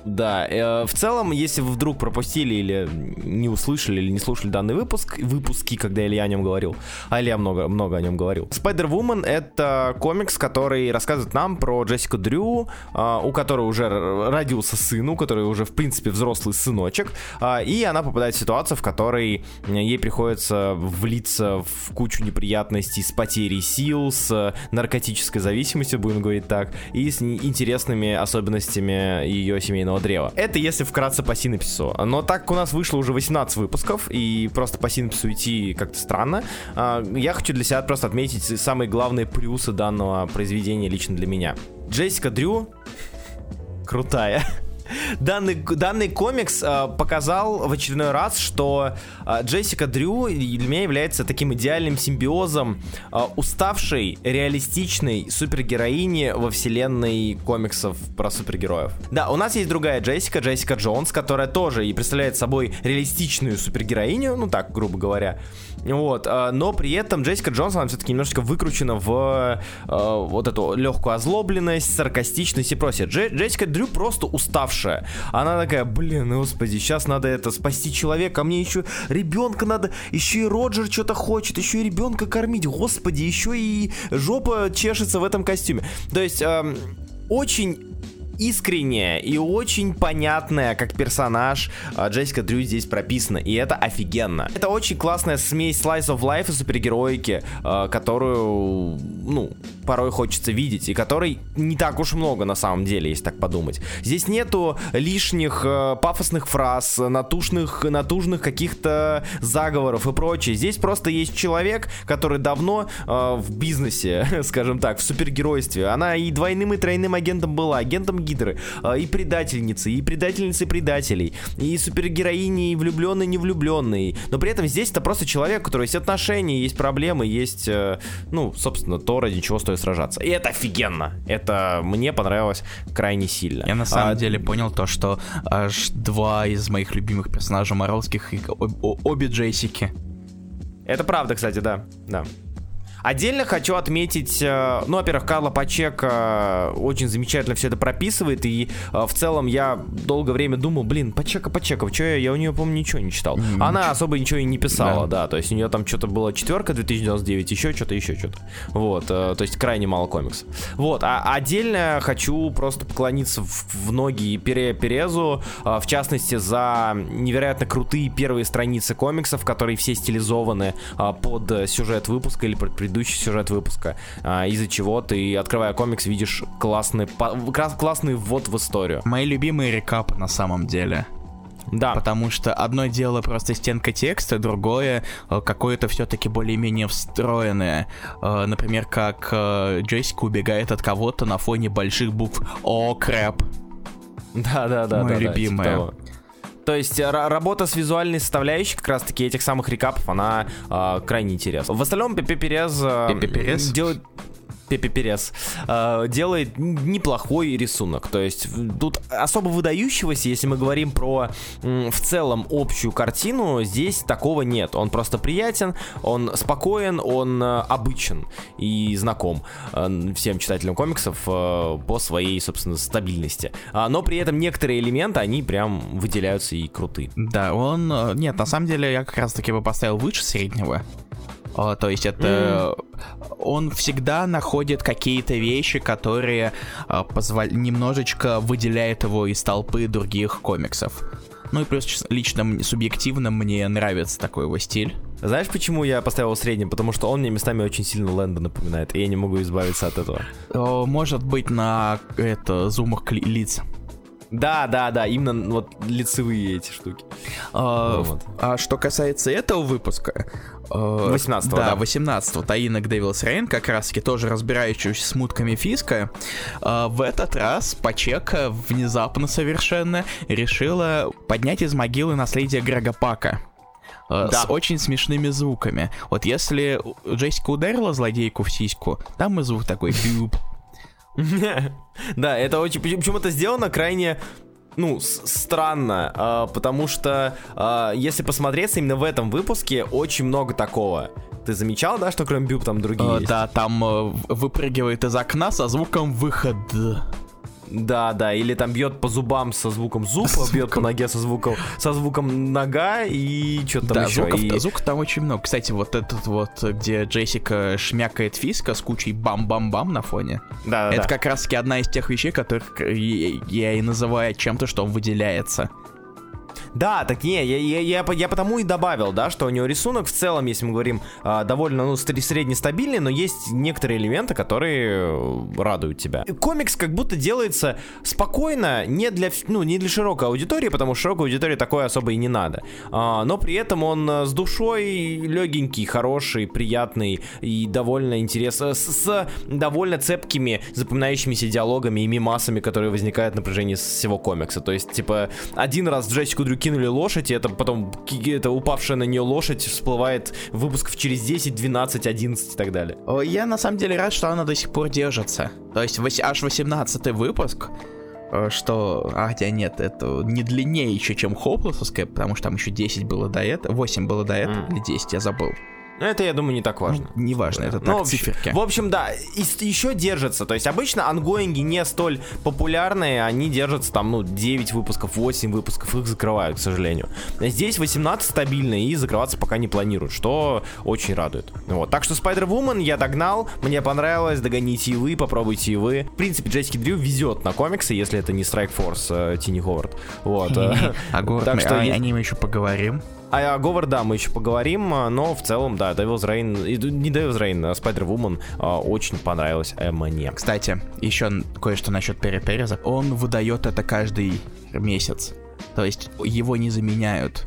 Да, э, в целом, если вы вдруг пропустили или не услышали, или не слушали данный выпуск, выпуски, когда Илья о нем говорил, а Илья много, много о нем говорил. Spider-Woman — это комикс, который рассказывает нам про Джессику Дрю, а, у которой уже родился сын, у которой уже, в принципе, взрослый сыночек, а, и она попадает в ситуацию, в которой ей приходится влиться в кучу неприятностей с потерей сил, с наркотической зависимостью, будем говорить так, и с интересными особенностями ее семейного древа. Это если вкратце по синапсису. Но так как у нас вышло уже 18 выпусков, и просто по синапсису идти как-то странно, а, я хочу для себя просто отметить самые главные плюсы данного произведения лично для меня. Джессика Дрю крутая. (laughs) Данный, данный комикс э, показал в очередной раз, что э, Джессика Дрю для меня является таким идеальным симбиозом э, уставшей, реалистичной супергероини во вселенной комиксов про супергероев. Да, у нас есть другая Джессика, Джессика Джонс, которая тоже и представляет собой реалистичную супергероиню, ну так, грубо говоря. Вот, э, но при этом Джессика Джонс, она все-таки немножечко выкручена в э, вот эту легкую озлобленность, саркастичность и прочее. Дже- Джессика Дрю просто уставшая. Она такая, блин, господи, сейчас надо это спасти человека, а мне еще ребенка надо, еще и Роджер что-то хочет, еще и ребенка кормить, господи, еще и жопа чешется в этом костюме. То есть, очень искренняя и очень понятная, как персонаж, а, Джессика Дрю здесь прописана, и это офигенно. Это очень классная смесь Slice of Life и супергероики, а, которую, ну, порой хочется видеть, и которой не так уж много на самом деле, если так подумать. Здесь нету лишних э, пафосных фраз, натушных, натужных каких-то заговоров и прочее. Здесь просто есть человек, который давно в бизнесе, (laughs) скажем так, в супергеройстве. Она и двойным, и тройным агентом была, агентом Гидры, э, и предательницей, и предательницей предателей, и супергероиней, и влюбленной, не влюбленной. Но при этом здесь это просто человек, у которого есть отношения, есть проблемы, есть, э, ну, собственно, то, ради чего стоит сражаться. И это офигенно. Это мне понравилось крайне сильно. Я на самом а, деле понял то, что аж два из моих любимых персонажей Моровских, обе Джессики. Это правда, кстати, да. Да. Отдельно хочу отметить, э, ну, во-первых, Карла Пачека очень замечательно все это прописывает, и э, в целом я долгое время думал, блин, Пачека, Пачека, что я, я у нее, по-моему, ничего не читал. Ничего. Она особо ничего и не писала, да. да, то есть у нее там что-то было четверка 2099, еще что-то, еще что-то. Вот, э, то есть крайне мало комиксов. Вот, а отдельно хочу просто поклониться в, в ноги Пере Перезу, в частности, за невероятно крутые первые страницы комиксов, которые все стилизованы под сюжет выпуска или под предыдущий сюжет выпуска, а, из-за чего ты, открывая комикс, видишь классный, классный ввод в историю. Мои любимые рекапы на самом деле. Да. Потому что одно дело просто стенка текста, другое э, какое-то все-таки более-менее встроенное. Э, например, как э, Джессика убегает от кого-то на фоне больших букв «О, крэп». Да, да, да. Моя да, любимая. Да, типа то есть работа с визуальной составляющей как раз-таки этих самых рекапов, она э, крайне интересна. В остальном Пепе Перез, э, делает... Пепе Перес, э, делает неплохой рисунок. То есть тут особо выдающегося, если мы говорим про в целом общую картину, здесь такого нет. Он просто приятен, он спокоен, он э, обычен и знаком э, всем читателям комиксов по своей, собственно, стабильности. А, но при этом некоторые элементы, они прям выделяются и круты. Да, он... Э, нет, на самом деле я как раз таки бы поставил выше среднего. О, то есть это mm. он всегда находит какие-то вещи, которые а, позвол... немножечко выделяют его из толпы других комиксов. Ну и плюс лично субъективно мне нравится такой его стиль. Знаешь, почему я поставил средним? Потому что он мне местами очень сильно Лэнда напоминает, и я не могу избавиться от этого. О, может быть на это зумах лиц. Да, да, да, именно вот лицевые эти штуки. А, вот. а что касается этого выпуска, 18 да, да. 18 Таинок Девилс Рейн, как раз таки тоже разбирающийся с мутками Фиска, в этот раз Пачека внезапно совершенно решила поднять из могилы наследие Грега Пака. Да. С очень смешными звуками. Вот если Джессика ударила злодейку в сиську, там и звук такой (laughs) бюб. (laughs) Да, это очень... Почему это сделано крайне ну, странно, а, потому что а, если посмотреться именно в этом выпуске, очень много такого. Ты замечал, да, что кроме Бюб там другие а, есть? Да, там э, выпрыгивает из окна со звуком выход. Да, да, или там бьет по зубам со звуком зуб, а бьет по ноге со звуком, со звуком нога и что там да, еще. Звуков, и... звуков там очень много. Кстати, вот этот вот, где Джессика шмякает Фиска с кучей бам-бам-бам на фоне. Да, да. Это да. как раз таки одна из тех вещей, которых я и называю чем-то, что выделяется. Да, так не, я, я, я, я потому и добавил, да, что у него рисунок в целом, если мы говорим, а, довольно, ну, среднестабильный, но есть некоторые элементы, которые э, радуют тебя. Комикс как будто делается спокойно, не для, ну, не для широкой аудитории, потому что широкой аудитории такое особо и не надо. А, но при этом он э, с душой легенький, хороший, приятный и довольно интересный, с, с довольно цепкими, запоминающимися диалогами и мимасами, которые возникают на протяжении всего комикса. То есть, типа, один раз Джессику Дрю кинули лошадь, и это потом это упавшая на нее лошадь всплывает выпусков через 10, 12, 11 и так далее. Я на самом деле рад, что она до сих пор держится. То есть аж 18 выпуск, э, что... А, хотя нет, это не длиннее еще, чем Хоплесовская, потому что там еще 10 было до этого, 8 было до этого, mm. или 10, я забыл. Это, я думаю, не так важно. Ну, не важно, это так, ну, циферки. В общем, да, и, еще держатся. То есть обычно ангоинги не столь популярные, они держатся там, ну, 9 выпусков, 8 выпусков, их закрывают, к сожалению. Здесь 18 стабильно и закрываться пока не планируют, что очень радует. Вот. Так что Spider-Woman я догнал, мне понравилось, догоните и вы, попробуйте и вы. В принципе, Джессики Дрю везет на комиксы, если это не Strike Force э, Тини Ховард. Вот. А так что о, о ним еще поговорим. А о Говард, да, мы еще поговорим, но в целом, да, Devil's Reign, не Devil's Reign, а Spider-Woman а, очень понравилась мне. Кстати, еще кое-что насчет Перри Переза. Он выдает это каждый месяц. То есть его не заменяют.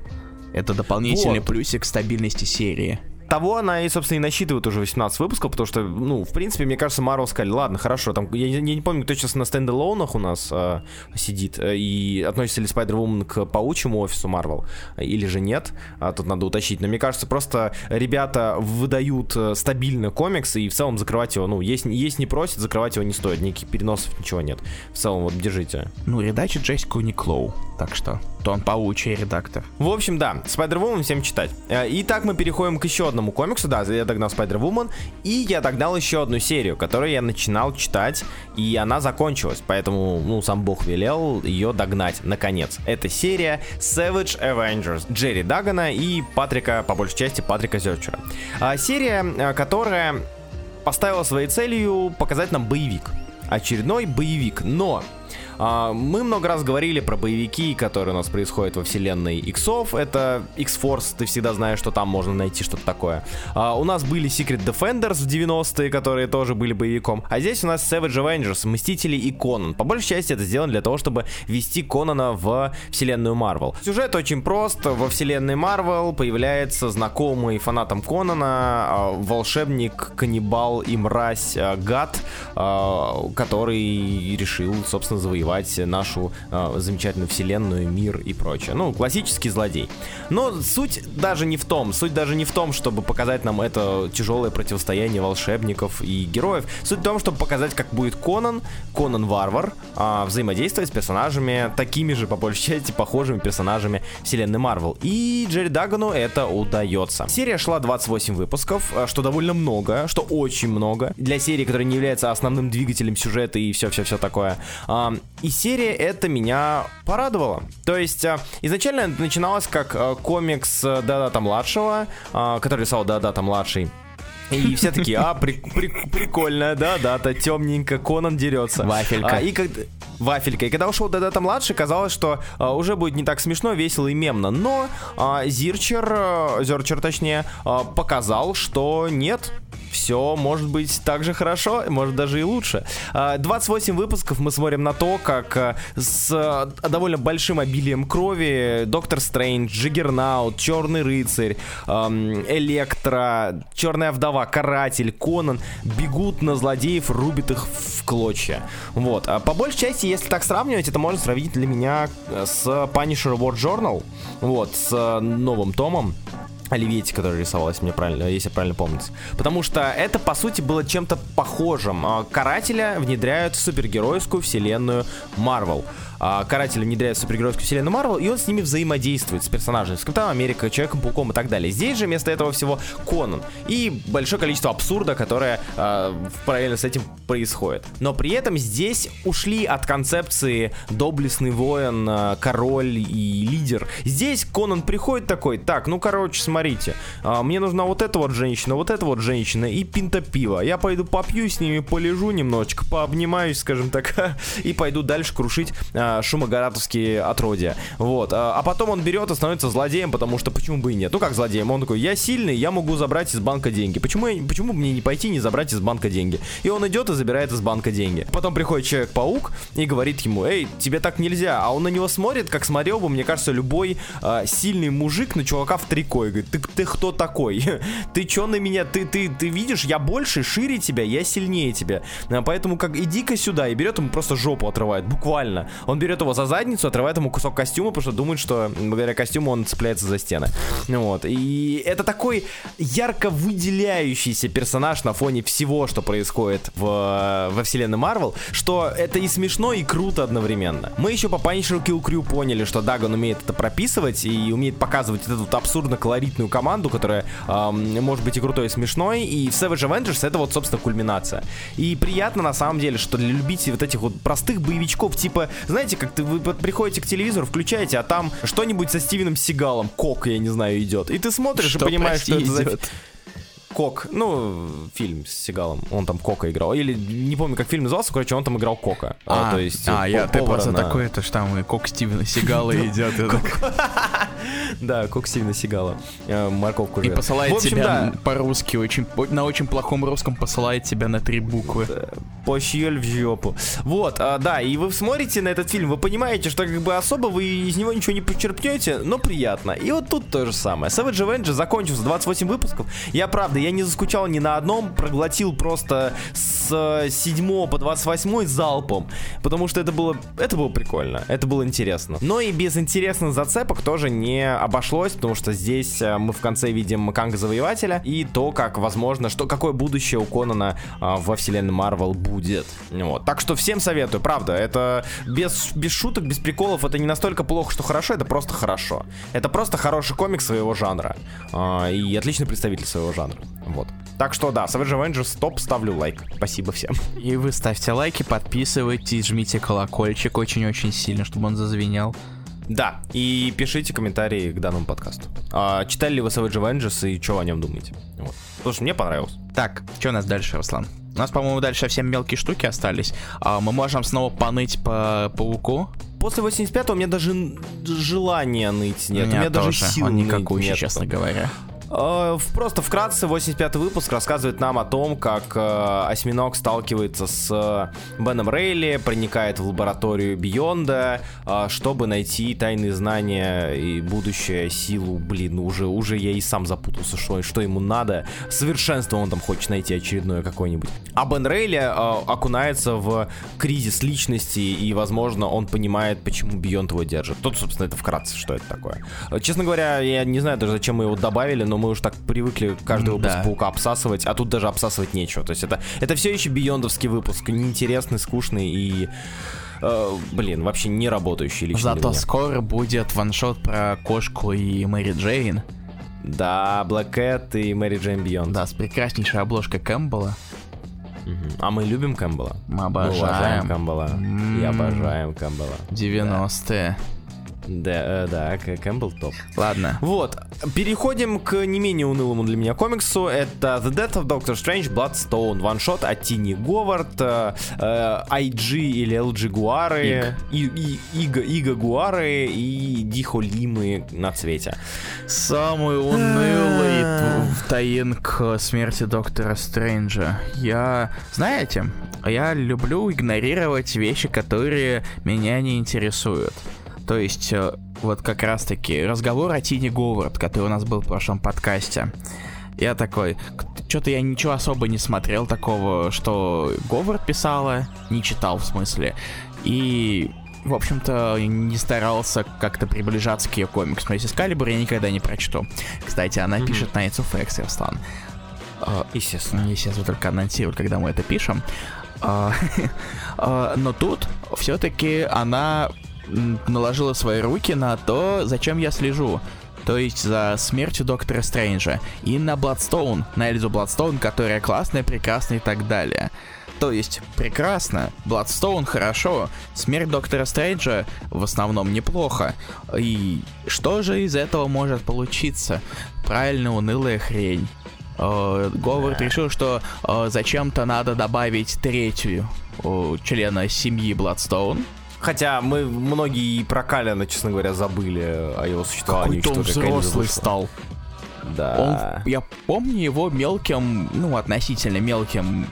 Это дополнительный вот. плюсик стабильности серии того она и, собственно, и насчитывает уже 18 выпусков, потому что, ну, в принципе, мне кажется, Marvel сказали, ладно, хорошо, там, я, я не помню, кто сейчас на стендалонах у нас э, сидит, э, и относится ли Spider-Woman к паучьему офису Marvel, или же нет, а, тут надо уточнить, но мне кажется, просто ребята выдают э, стабильно комикс, и в целом закрывать его, ну, есть, есть не просит, закрывать его не стоит, никаких переносов, ничего нет. В целом, вот, держите. Ну, редачит Джессику Никлоу, так что, то он паучий редактор. В общем, да, Spider-Woman всем читать. Э, итак, мы переходим к еще одному комиксу, да, я догнал Spider-Woman, и я догнал еще одну серию, которую я начинал читать, и она закончилась, поэтому, ну, сам бог велел ее догнать, наконец. Это серия Savage Avengers Джерри Дагана и Патрика, по большей части, Патрика Зерчера. А, серия, э, которая поставила своей целью показать нам боевик. Очередной боевик, но мы много раз говорили про боевики, которые у нас происходят во вселенной Иксов. Это X-Force, ты всегда знаешь, что там можно найти что-то такое. А, у нас были Secret Defenders в 90-е, которые тоже были боевиком. А здесь у нас Savage Avengers, Мстители и Конан. По большей части это сделано для того, чтобы ввести Конана в вселенную Марвел. Сюжет очень прост. Во вселенной Марвел появляется знакомый фанатам Конана а, волшебник, каннибал и мразь Гад, который решил, собственно, завоевать завоевать нашу э, замечательную вселенную, мир и прочее. Ну, классический злодей. Но суть даже не в том, суть даже не в том, чтобы показать нам это тяжелое противостояние волшебников и героев. Суть в том, чтобы показать, как будет Конан, Конан Варвар, э, взаимодействовать с персонажами, такими же, по большей части, похожими персонажами вселенной Марвел. И Джерри Дагану это удается. Серия шла 28 выпусков, а, что довольно много, что очень много. Для серии, которая не является основным двигателем сюжета и все-все-все такое. И серия это меня порадовала. То есть а, изначально начиналось как а, комикс э, Дадата младшего, а, который рисовал Дадата младший. И все такие, а, при, при, прикольно, да, дата, темненько, Конан дерется. Вафелька. А, и как вафелька. И когда ушел Дадата младший, казалось, что а, уже будет не так смешно, весело и мемно. Но а, Зирчер, а, Зерчер точнее, а, показал, что нет, все может быть так же хорошо, может даже и лучше. 28 а, выпусков мы смотрим на то, как а, с а, довольно большим обилием крови Доктор Стрэндж, Джиггернаут, Черный рыцарь, Электро, Черная вдова, Каратель, Конан бегут на злодеев, рубят их в клочья. Вот. А по большей части, если так сравнивать, это можно сравнить для меня с Punisher War Journal, вот, с новым томом. Оливьете, который рисовалась, мне правильно, если правильно помните. Потому что это, по сути, было чем-то похожим. А, Карателя внедряют в супергеройскую вселенную Марвел а, каратели внедряют в супергеройскую вселенную Марвел, и он с ними взаимодействует, с персонажами, с Капитаном Америка, Человеком-пауком и так далее. Здесь же вместо этого всего Конан. И большое количество абсурда, которое а, параллельно с этим происходит. Но при этом здесь ушли от концепции доблестный воин, а, король и лидер. Здесь Конан приходит такой, так, ну короче, смотрите, а, мне нужна вот эта вот женщина, вот эта вот женщина и пинта пива. Я пойду попью с ними, полежу немножечко, пообнимаюсь, скажем так, (laughs) и пойду дальше крушить а, шумогаратовские отродья. Вот. А, а потом он берет и становится злодеем, потому что почему бы и нет? Ну как злодеем? Он такой, я сильный, я могу забрать из банка деньги. Почему, я, почему мне не пойти не забрать из банка деньги? И он идет и забирает из банка деньги. Потом приходит Человек-паук и говорит ему, эй, тебе так нельзя. А он на него смотрит, как смотрел бы, мне кажется, любой э, сильный мужик на чувака в трико. И говорит, ты, ты кто такой? (laughs) ты чё на меня? Ты, ты, ты видишь, я больше, шире тебя, я сильнее тебя. А, поэтому как иди-ка сюда. И берет ему просто жопу отрывает, буквально. Он берет его за задницу, отрывает ему кусок костюма, потому что думает, что благодаря костюму он цепляется за стены. Вот. И это такой ярко выделяющийся персонаж на фоне всего, что происходит в, во вселенной Марвел, что это и смешно, и круто одновременно. Мы еще по Punisher Kill Crew поняли, что Даган умеет это прописывать и умеет показывать эту вот абсурдно-колоритную команду, которая эм, может быть и крутой, и смешной, и в Savage Avengers это вот, собственно, кульминация. И приятно, на самом деле, что для любителей вот этих вот простых боевичков, типа, знаете, как ты, вы приходите к телевизору, включаете, а там что-нибудь со Стивеном Сигалом, Кок, я не знаю, идет. И ты смотришь Что, и понимаешь, прости, что это за... Кок, ну, фильм с Сигалом, он там Кока играл. Или не помню, как фильм назывался, короче, он там играл Кока. А, то есть, а, я, ты просто на- такой, это ж там и Кок Стивена (laughs) Сигала идет. (laughs) Да, Кок Стивена Сигала. Э, Морковку И посылает тебя по-русски, на очень плохом русском посылает тебя на три буквы. Пощель в жопу. Вот, а, да, и вы смотрите на этот фильм, вы понимаете, что как бы особо вы из него ничего не почерпнете, но приятно. И вот тут то же самое. Savage Avengers закончился 28 выпусков. Я, правда, я не заскучал ни на одном, проглотил просто с 7 по 28 залпом, потому что это было, это было прикольно, это было интересно. Но и без интересных зацепок тоже не обошлось, потому что здесь э, мы в конце видим Канга Завоевателя и то, как возможно, что какое будущее у Конана а, во вселенной Марвел будет. Вот. Так что всем советую, правда, это без, без шуток, без приколов, это не настолько плохо, что хорошо, это просто хорошо. Это просто хороший комикс своего жанра а, и отличный представитель своего жанра. Вот. Так что да, Savage Avengers топ, ставлю лайк. Спасибо всем. И вы ставьте лайки, подписывайтесь, жмите колокольчик очень-очень сильно, чтобы он зазвенел. Да, и пишите комментарии к данному подкасту. А, читали ли вы Savage Avengers и что о нем думаете? Вот. Потому что мне понравилось. Так, что у нас дальше, Руслан? У нас, по-моему, дальше совсем мелкие штуки остались. А, мы можем снова поныть по пауку. После 85-го у меня даже желания ныть нет. У у меня даже тоже. сил Он ныть никакущий, нету. честно говоря. Э, Просто вкратце 85 выпуск рассказывает нам о том, как э, осьминог сталкивается с э, Беном Рейли, проникает в лабораторию Бионда, чтобы найти тайные знания и будущее, силу. Блин, уже, уже я и сам запутался, что, что ему надо. Совершенство он там хочет найти очередное какое-нибудь. А Бен Рейли окунается в кризис личности, и, возможно, он понимает, почему Бионд его держит. Тут, собственно, это вкратце, что это такое. Честно говоря, я не знаю даже, зачем мы его добавили, но мы уже так привыкли каждый выпуск Да. Паука обсасывать, а тут даже обсасывать нечего. То есть это, это все еще биондовский выпуск, неинтересный, скучный и... э, блин, вообще не работающий лично Зато скоро будет ваншот про кошку и Мэри Джейн. Да, Black Cat и Мэри Джейн Бионд. Да, с прекраснейшей обложкой Кэмпбелла. Мгм. А мы любим Кэмпбелла? Мы Мы обожаем. уважаем Кэмпбелла. И М. обожаем Кэмпбелла. 90-е. Да, э, да, Кэмпбелл топ. Ладно. Вот, переходим к не менее унылому для меня комиксу. Это The Death of Doctor Strange Bloodstone. Ваншот от Тини Говард, э, э, IG или LG Гуары, Ига, Ига Гуары и Дихо Лимы на цвете. Самый унылый таин к смерти доктора Стрэнджа. Я, знаете, я люблю игнорировать вещи, которые меня не интересуют. То есть, э, вот как раз-таки разговор о Тине Говард, который у нас был в прошлом подкасте. Я такой, что-то я ничего особо не смотрел такого, что Говард писала, не читал в смысле. И в общем-то, не старался как-то приближаться к ее комиксу. Но если Скалибур я никогда не прочту. Кстати, она Мгм. пишет Knights of X, Руслан. А, Естественно. Естественно, только анонсируют, когда мы это пишем. А, (laughs) а, Но тут все-таки она наложила свои руки на то, зачем я слежу. То есть за смертью Доктора Стрэнджа. И на Бладстоун, на Эльзу Бладстоун, которая классная, прекрасная и так далее. То есть, прекрасно, Бладстоун хорошо, смерть Доктора Стрэнджа в основном неплохо. И что же из этого может получиться? Правильно, унылая хрень. Э, Говард решил, что э, зачем-то надо добавить третью э, члена семьи Бладстоун. Хотя мы многие и про Калина, честно говоря, забыли о его существовании. Какой-то он взрослый стал. Да. Он, я помню его мелким, ну, относительно мелким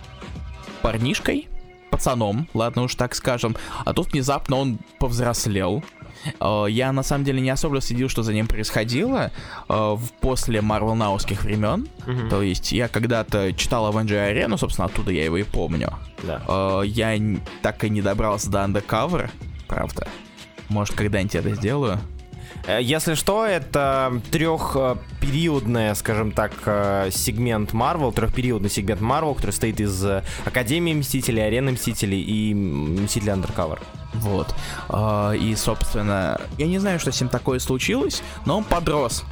парнишкой, пацаном, ладно уж так скажем. А тут внезапно он повзрослел. Э, Я на самом деле не особо следил, что за ним происходило э, после Марвел Науских времен. Мгм. То есть я когда-то читал Avenger Arena, собственно, оттуда я его и помню. Да. Э, Я так и не добрался до Undercover, правда. Может, когда-нибудь это сделаю. Э, если что, это трехпериодная, скажем так, э, сегмент Marvel, трехпериодный сегмент Marvel, который состоит из э, Академии Мстителей, Арены Мстителей и Мстителей Undercover. Вот. А, и, собственно, я не знаю, что с ним такое случилось, но он подрос.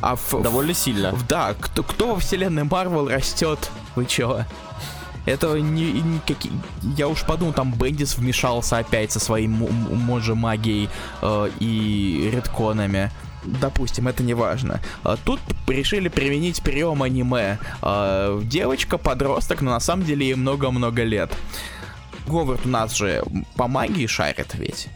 А в, Довольно сильно. В, да, кто, кто во вселенной Марвел растет? Вы чего? Это не, не как... Я уж подумал, там Бендис вмешался опять со своей може магией э, и редконами. Допустим, это не важно. А тут решили применить прием аниме. А, девочка, подросток, но на самом деле ей много-много лет. Говард у нас же по магии шарит ведь.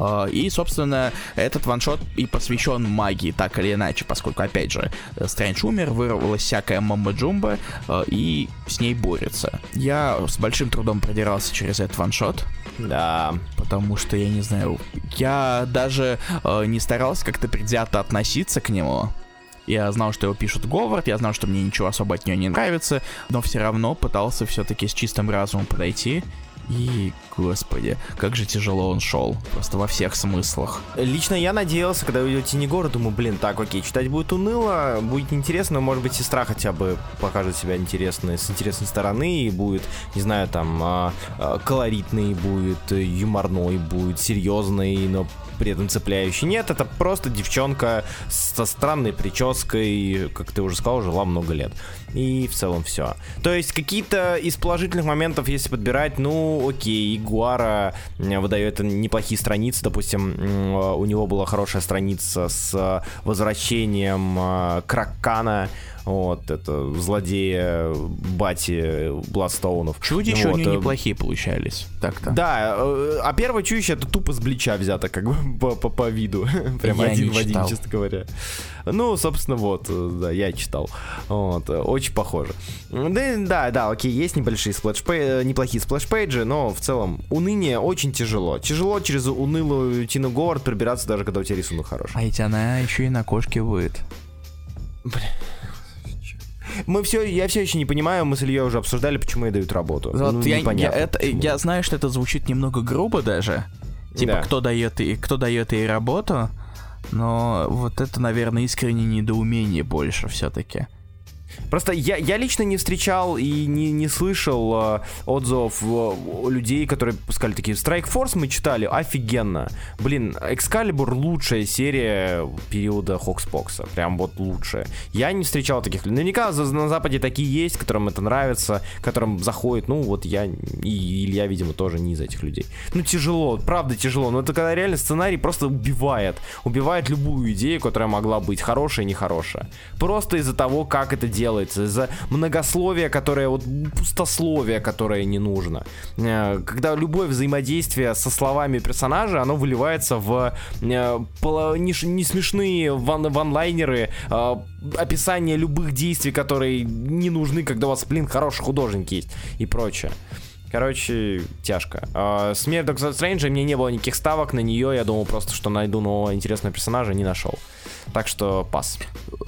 А, и, собственно, этот ваншот и посвящен магии, так или иначе, поскольку, опять же, Стрэндж умер, вырвалась всякая мамба джумба а, и с ней борется. Я с большим трудом продирался через этот ваншот. Да. Потому что, я не знаю, я даже э, не старался как-то предвзято относиться к нему. Я знал, что его пишут Говард, я знал, что мне ничего особо от нее не нравится, но все равно пытался все-таки с чистым разумом подойти и, господи, как же тяжело он шел. Просто во всех смыслах. Лично я надеялся, когда увидел Тенегора, думаю, блин, так, окей, читать будет уныло, будет неинтересно, но, может быть, сестра хотя бы покажет себя интересной, с интересной стороны, и будет, не знаю, там, а, а, колоритный, будет юморной, будет серьезный, но при этом цепляющий. Нет, это просто девчонка со странной прической, как ты уже сказал, жила много лет. И в целом все. То есть какие-то из положительных моментов, если подбирать, ну, окей, Игуара выдает неплохие страницы. Допустим, у него была хорошая страница с возвращением э, Кракана вот, это злодея Бати Бладстоунов. Чудища вот. у него э, неплохие получались, так-то. Да, э, а первое чудище это тупо с Блича взято, как бы по, по, по виду. (laughs) Прям я один в один, честно говоря. Ну, собственно, вот, э, да, я читал. Вот, очень похоже. Да, да, да, окей, есть небольшие сплэшпейджи, неплохие сплэшпейджи, но в целом уныние очень тяжело. Тяжело через унылую Тину Говард пробираться, даже когда у тебя рисунок хороший. А ведь она еще и на кошке будет. Бля. Мы все, я все еще не понимаю, мы с Ильей уже обсуждали, почему ей дают работу. Вот ну, я, я, это, я знаю, что это звучит немного грубо даже. Типа, да. кто дает и кто дает ей работу, но вот это, наверное, искреннее недоумение больше все-таки. Просто я, я лично не встречал и не, не слышал э, отзывов э, людей, которые пускали такие Strike Force мы читали, офигенно. Блин, Excalibur лучшая серия периода Хокспокса. Прям вот лучшая. Я не встречал таких. Наверняка на Западе такие есть, которым это нравится, которым заходит. Ну, вот я и Илья, видимо, тоже не из этих людей. Ну, тяжело, правда тяжело. Но это когда реально сценарий просто убивает. Убивает любую идею, которая могла быть хорошая нехорошая. Просто из-за того, как это делается делается, из-за многословия, которое вот пустословие, которое не нужно. Э, когда любое взаимодействие со словами персонажа, оно выливается в э, не, смешные ван ванлайнеры, э, описание любых действий, которые не нужны, когда у вас, блин, хороший художник есть и прочее. Короче, тяжко. А, смерть Доктора Стрэнджа, мне не было никаких ставок на нее. Я думал просто, что найду нового интересного персонажа, не нашел. Так что пас.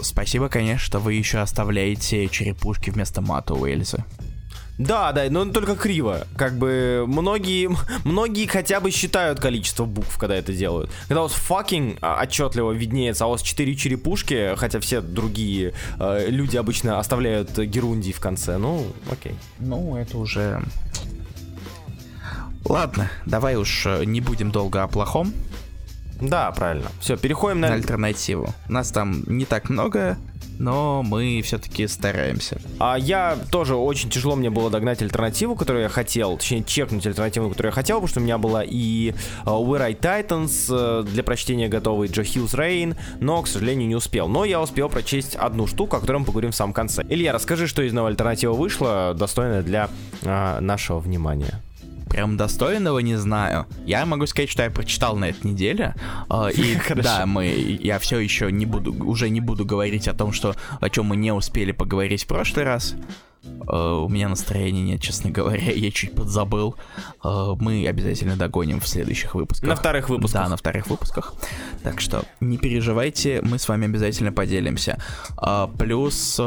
Спасибо, конечно, что вы еще оставляете черепушки вместо мата Уэльза. Да, да, но только криво. Как бы многие, (laughs) многие хотя бы считают количество букв, когда это делают. Когда у вас fucking отчетливо виднеется, а у вас 4 черепушки, хотя все другие э, люди обычно оставляют герундий в конце. Ну, окей. Ну, это уже... Ладно, давай уж э, не будем долго о плохом. Да, правильно. Все, переходим на... на альтернативу. Нас там не так много, но мы все-таки стараемся. А я тоже очень тяжело мне было догнать альтернативу, которую я хотел, точнее чекнуть альтернативу, которую я хотел, потому что у меня была и uh, We Ride Titans uh, для прочтения готовый Joe Hill's Rain, но, к сожалению, не успел. Но я успел прочесть одну штуку, о которой мы поговорим в самом конце. Илья, расскажи, что из новой альтернативы вышло, достойное для uh, нашего внимания прям достойного не знаю. Я могу сказать, что я прочитал на этой неделе. Э, и (laughs) да, мы, я все еще не буду, уже не буду говорить о том, что о чем мы не успели поговорить в прошлый раз. Uh, у меня настроения нет, честно говоря, (laughs) я чуть подзабыл. Uh, мы обязательно догоним в следующих выпусках. На вторых выпусках. Да, на вторых выпусках. Так что не переживайте, мы с вами обязательно поделимся. Uh, плюс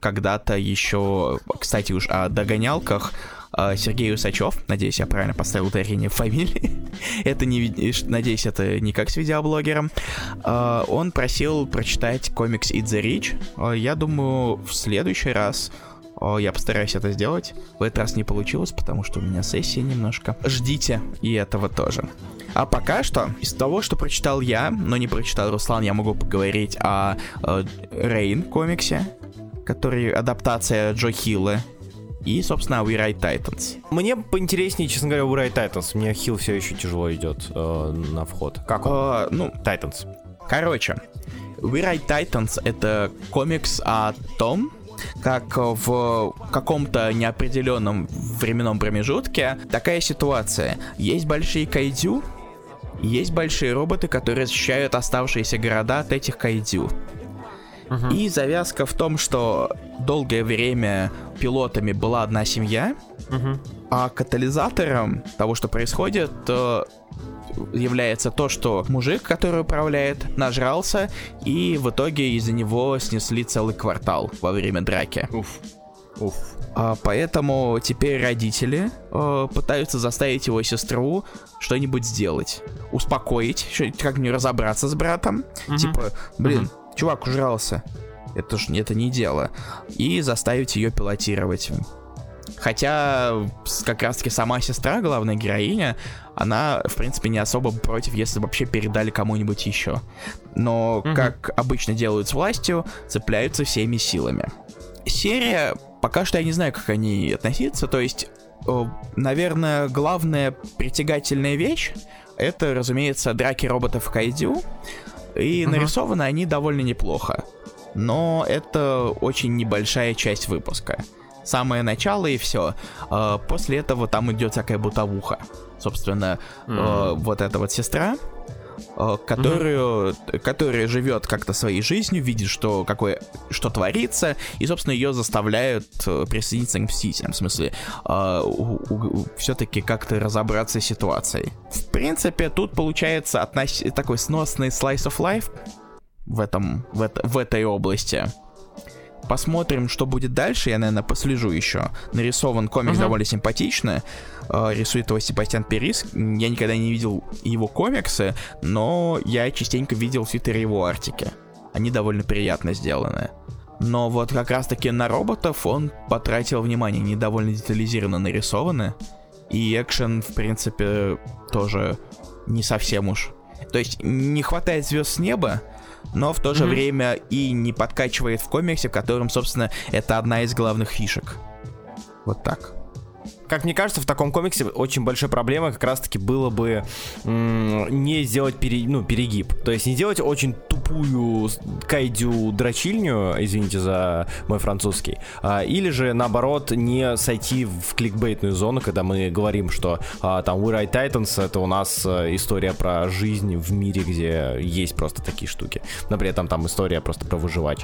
когда-то еще, кстати уж о догонялках, э, Сергей Усачев, надеюсь, я правильно поставил ударение в фамилии, (laughs) это не, надеюсь, это не как с видеоблогером, э, он просил прочитать комикс Eat the Rich. Э, я думаю, в следующий раз я постараюсь это сделать. В этот раз не получилось, потому что у меня сессия немножко. Ждите и этого тоже. А пока что, из того, что прочитал я, но не прочитал Руслан, я могу поговорить о Рейн комиксе, который адаптация Джо Хилла. И, собственно, We Ride Titans. Мне поинтереснее, честно говоря, We Ride Titans. Мне Хилл все еще тяжело идет э, на вход. Как он? Uh, ну, Titans. Короче, We Ride Titans — это комикс о том, как в каком-то неопределенном временном промежутке такая ситуация. Есть большие кайдю, есть большие роботы, которые защищают оставшиеся города от этих кайдю. Uh-huh. И завязка в том, что долгое время пилотами была одна семья, uh-huh. а катализатором того, что происходит, э, является то, что мужик, который управляет, нажрался, и в итоге из-за него снесли целый квартал во время драки. Уф. Уф. А, поэтому теперь родители э, пытаются заставить его сестру что-нибудь сделать. Успокоить, как мне разобраться с братом. Uh-huh. Типа, блин, uh-huh чувак ужрался. Это ж это не дело. И заставить ее пилотировать. Хотя как раз таки сама сестра, главная героиня, она, в принципе, не особо против, если вообще передали кому-нибудь еще. Но, угу. как обычно делают с властью, цепляются всеми силами. Серия, пока что я не знаю, как они относиться, то есть, наверное, главная притягательная вещь, это, разумеется, драки роботов Кайдю, и uh-huh. нарисованы они довольно неплохо. Но это очень небольшая часть выпуска. Самое начало и все. А, после этого там идет всякая бутовуха. Собственно, mm. вот эта вот сестра, которую, mm-hmm. которая живет как-то своей жизнью, видит, что какое, что творится, и, собственно, ее заставляют э, присоединиться к мстителям, в смысле, э, все-таки как-то разобраться с ситуацией. В принципе, тут получается относ... такой сносный slice of life в этом, в, это, в этой области. Посмотрим, что будет дальше. Я, наверное, послежу еще. Нарисован комикс uh-huh. довольно симпатично. Uh, рисует его Себастьян Перис. Я никогда не видел его комиксы, но я частенько видел в Твиттере его артики. Они довольно приятно сделаны. Но вот как раз-таки на роботов он потратил внимание. Они довольно детализированно нарисованы. И экшен, в принципе, тоже не совсем уж. То есть не хватает звезд с неба, но в то же mm-hmm. время и не подкачивает в комиксе, в котором, собственно, это одна из главных фишек. Вот так как мне кажется, в таком комиксе очень большая проблема как раз-таки было бы не сделать пере, ну, перегиб. То есть не делать очень тупую кайдю дрочильню, извините за мой французский, а, или же наоборот не сойти в кликбейтную зону, когда мы говорим, что а, там We Ride Titans это у нас а, история про жизнь в мире, где есть просто такие штуки. Например, там, там история просто про выживач.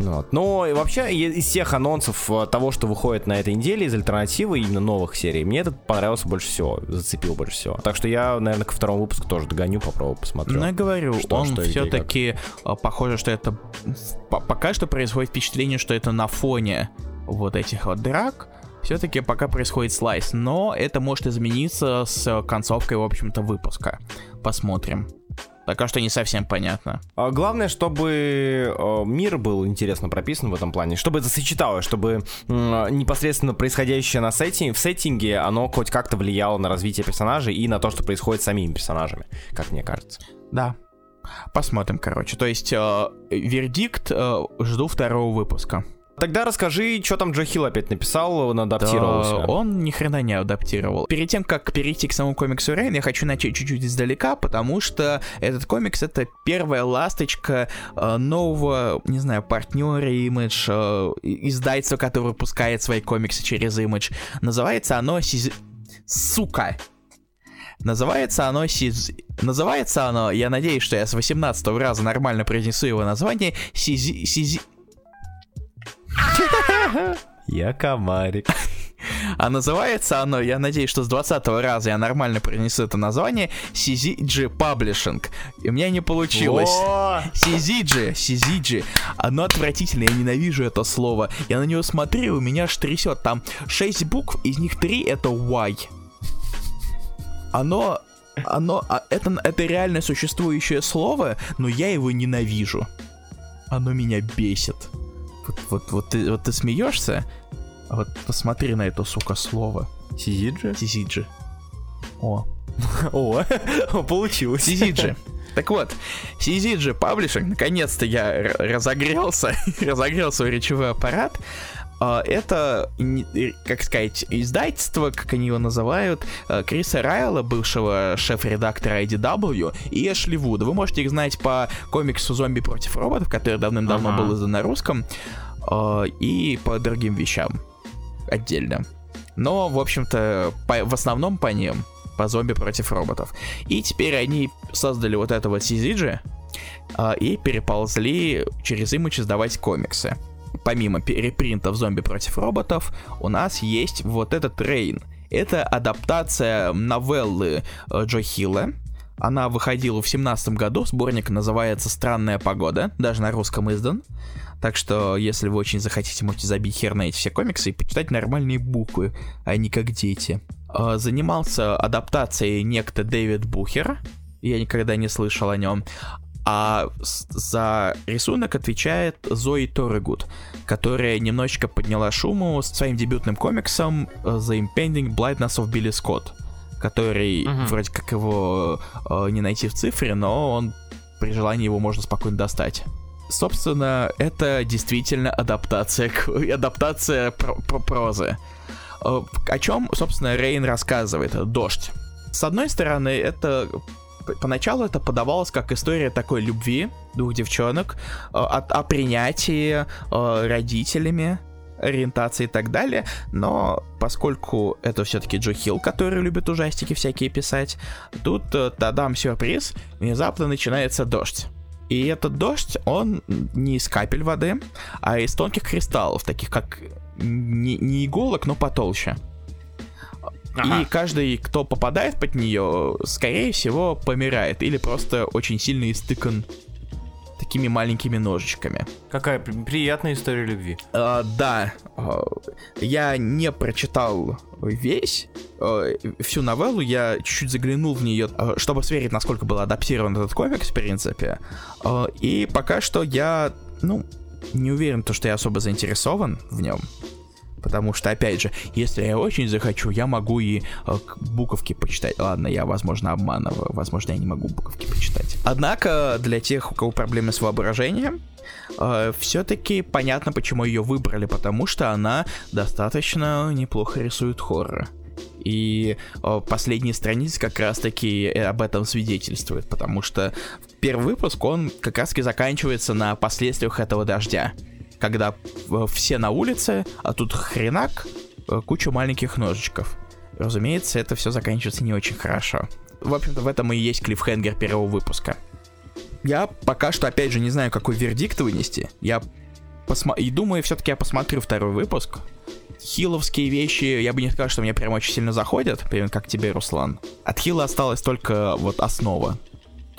Вот. Но вообще из всех анонсов э, того, что выходит на этой неделе, из альтернативы, именно новых серий, мне этот понравился больше всего, зацепил больше всего. Так что я, наверное, ко второму выпуску тоже догоню, попробую, посмотрю. Ну, я говорю, что, он все-таки э, похоже, что это... Пока что происходит впечатление, что это на фоне вот этих вот драк, все-таки пока происходит слайс, но это может измениться с концовкой, в общем-то, выпуска. Посмотрим. Пока что не совсем понятно. А главное, чтобы э, мир был интересно прописан в этом плане, чтобы это сочеталось, чтобы непосредственно происходящее на сеттинге, в сеттинге, оно хоть как-то влияло на развитие персонажей и на то, что происходит с самими персонажами, как мне кажется. Да. Посмотрим, короче. То есть, э, вердикт э, жду второго выпуска. Тогда расскажи, что там Джо Хилл опять написал, он адаптировался. Да, он ни хрена не адаптировал. Перед тем, как перейти к самому комиксу Рейн, я хочу начать чуть-чуть издалека, потому что этот комикс — это первая ласточка э, нового, не знаю, партнера Image, э, издательства, которое выпускает свои комиксы через Image. Называется оно... Сиз... Сука! Называется оно Сиз... Называется оно, я надеюсь, что я с 18 раза нормально произнесу его название, Сизи... Сизи... (laughs) Я комарик. А называется оно, я надеюсь, что с 20 раза я нормально принесу это название, CZG Publishing. И у меня не получилось. CZG, CZG. Оно отвратительное, я ненавижу это слово. Я на него смотрю, у меня аж трясет. Там 6 букв, из них 3 это Y. Оно оно, а это, это реально существующее слово, но я его ненавижу. Оно меня бесит. Вот, вот, вот, ты, вот ты смеешься, а вот посмотри на это, сука, слово. Сизиджи? Сизиджи. О. (laughs) (laughs) О, получилось. Сизиджи. (laughs) Так вот, CZG Publishing, наконец-то я разогрелся, разогрел свой речевой аппарат. А, это, как сказать, издательство, как они его называют, а, Криса Райла, бывшего шеф-редактора IDW, и Эшли Вуда. Вы можете их знать по комиксу «Зомби против роботов», который давным-давно ага. был издан на русском, а, и по другим вещам отдельно. Но, в общем-то, по, в основном по ним, по зомби против роботов. И теперь они создали вот этого CZG и переползли через Image издавать комиксы помимо репринтов зомби против роботов, у нас есть вот этот Рейн. Это адаптация новеллы э, Джо Хилла. Она выходила в семнадцатом году, сборник называется «Странная погода», даже на русском издан. Так что, если вы очень захотите, можете забить хер на эти все комиксы и почитать нормальные буквы, а не как дети. Э, занимался адаптацией некто Дэвид Бухер, я никогда не слышал о нем. А за рисунок отвечает Зои Торрегуд, которая немножечко подняла шуму с своим дебютным комиксом э, The Impending Blindness of Billy Scott, который uh-huh. вроде как его э, не найти в цифре, но он при желании его можно спокойно достать. Собственно, это действительно адаптация, (laughs) адаптация про, про прозы. Э, о чем, собственно, Рейн рассказывает? Дождь. С одной стороны, это поначалу это подавалось как история такой любви двух девчонок, э, о, о принятии э, родителями, ориентации и так далее, но поскольку это все-таки Джо Хилл, который любит ужастики всякие писать, тут э, тадам сюрприз, внезапно начинается дождь. И этот дождь, он не из капель воды, а из тонких кристаллов, таких как не, не иголок, но потолще. Ага. И каждый, кто попадает под нее, скорее всего, помирает или просто очень сильно истыкан такими маленькими ножичками. Какая приятная история любви. А, да, а, я не прочитал весь а, всю новеллу, я чуть-чуть заглянул в нее, а, чтобы сверить, насколько был адаптирован этот комикс, в принципе. И пока что я, ну, не уверен, то, что я особо заинтересован в нем. Потому что, опять же, если я очень захочу, я могу и э, буковки почитать. Ладно, я, возможно, обманываю. Возможно, я не могу буковки почитать. Однако, для тех, у кого проблемы с воображением, э, все-таки понятно, почему ее выбрали. Потому что она достаточно неплохо рисует хоррор. И э, последние страницы как раз-таки об этом свидетельствуют, потому что первый выпуск, он как раз-таки заканчивается на последствиях этого дождя когда э, все на улице, а тут хренак, э, куча маленьких ножичков. Разумеется, это все заканчивается не очень хорошо. В общем-то, в этом и есть клиффхенгер первого выпуска. Я пока что, опять же, не знаю, какой вердикт вынести. Я посмо... и думаю, все-таки я посмотрю второй выпуск. Хиловские вещи, я бы не сказал, что мне прям очень сильно заходят, примерно как тебе, Руслан. От Хила осталась только вот основа.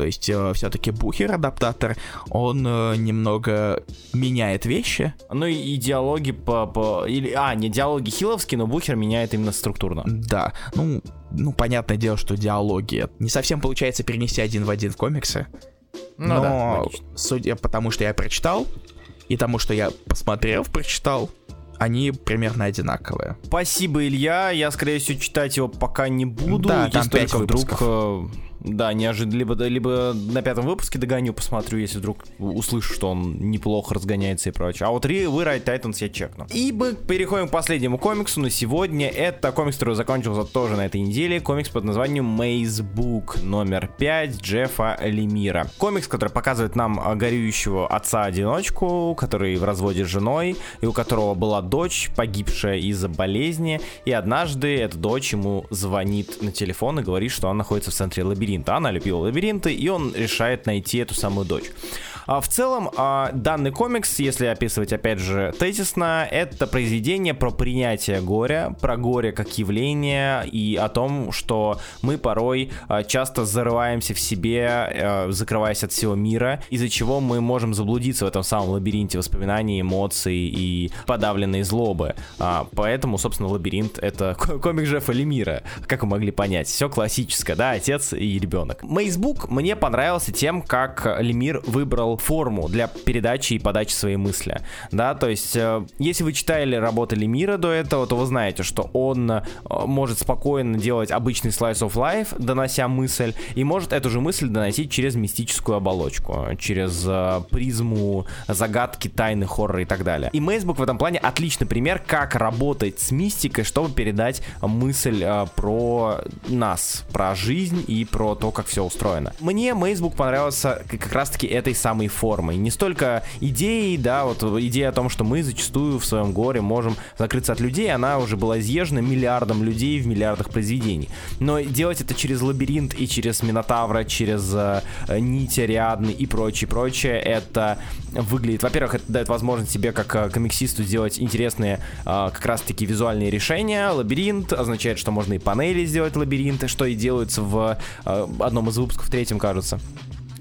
То есть э, все-таки Бухер, адаптатор, он э, немного меняет вещи. Ну и, диалоги по, по... Или, а, не диалоги хиловские, но Бухер меняет именно структурно. Да, ну, ну понятное дело, что диалоги не совсем получается перенести один в один в комиксы. Ну, но да, судя по тому, что я прочитал, и тому, что я посмотрел, прочитал, они примерно одинаковые. Спасибо, Илья. Я, скорее всего, читать его пока не буду. Да, там 5 выпусков. вдруг э, да, неожиданно. Либо, либо на пятом выпуске догоню, посмотрю, если вдруг услышу, что он неплохо разгоняется и прочее. А вот Rewrite Titans я чекну. И мы переходим к последнему комиксу на сегодня. Это комикс, который закончился тоже на этой неделе. Комикс под названием Maze Book номер 5 Джеффа Лемира. Комикс, который показывает нам горюющего отца-одиночку, который в разводе с женой, и у которого была дочь, погибшая из-за болезни. И однажды эта дочь ему звонит на телефон и говорит, что она находится в центре лабиринта лабиринта. Она любила лабиринты, и он решает найти эту самую дочь. А в целом, а, данный комикс, если описывать, опять же, тезисно, это произведение про принятие горя, про горе как явление и о том, что мы порой а, часто зарываемся в себе, а, закрываясь от всего мира, из-за чего мы можем заблудиться в этом самом лабиринте воспоминаний, эмоций и подавленной злобы. А, поэтому, собственно, лабиринт — это комик Джеффа Лемира, как вы могли понять. Все классическое, да, отец и ребенок. Мейсбук мне понравился тем, как Лемир выбрал форму для передачи и подачи своей мысли. Да, то есть, э, если вы читали работы Лемира до этого, то вы знаете, что он э, может спокойно делать обычный slice of life, донося мысль, и может эту же мысль доносить через мистическую оболочку, через э, призму загадки, тайны, хоррора и так далее. И Мейсбук в этом плане отличный пример, как работать с мистикой, чтобы передать мысль про нас, про жизнь и про то, как все устроено. Мне Мейсбук понравился как раз-таки этой самой формой. Не столько идеей, да, вот идея о том, что мы зачастую в своем горе можем закрыться от людей, она уже была изъезжена миллиардом людей в миллиардах произведений. Но делать это через лабиринт и через Минотавра, через э, нить Ариадны и прочее, прочее, это выглядит, во-первых, это дает возможность тебе как э, комиксисту сделать интересные э, как раз-таки визуальные решения. Лабиринт означает, что можно и панели сделать лабиринты, что и делается в э, одном из выпусков, третьем, кажется.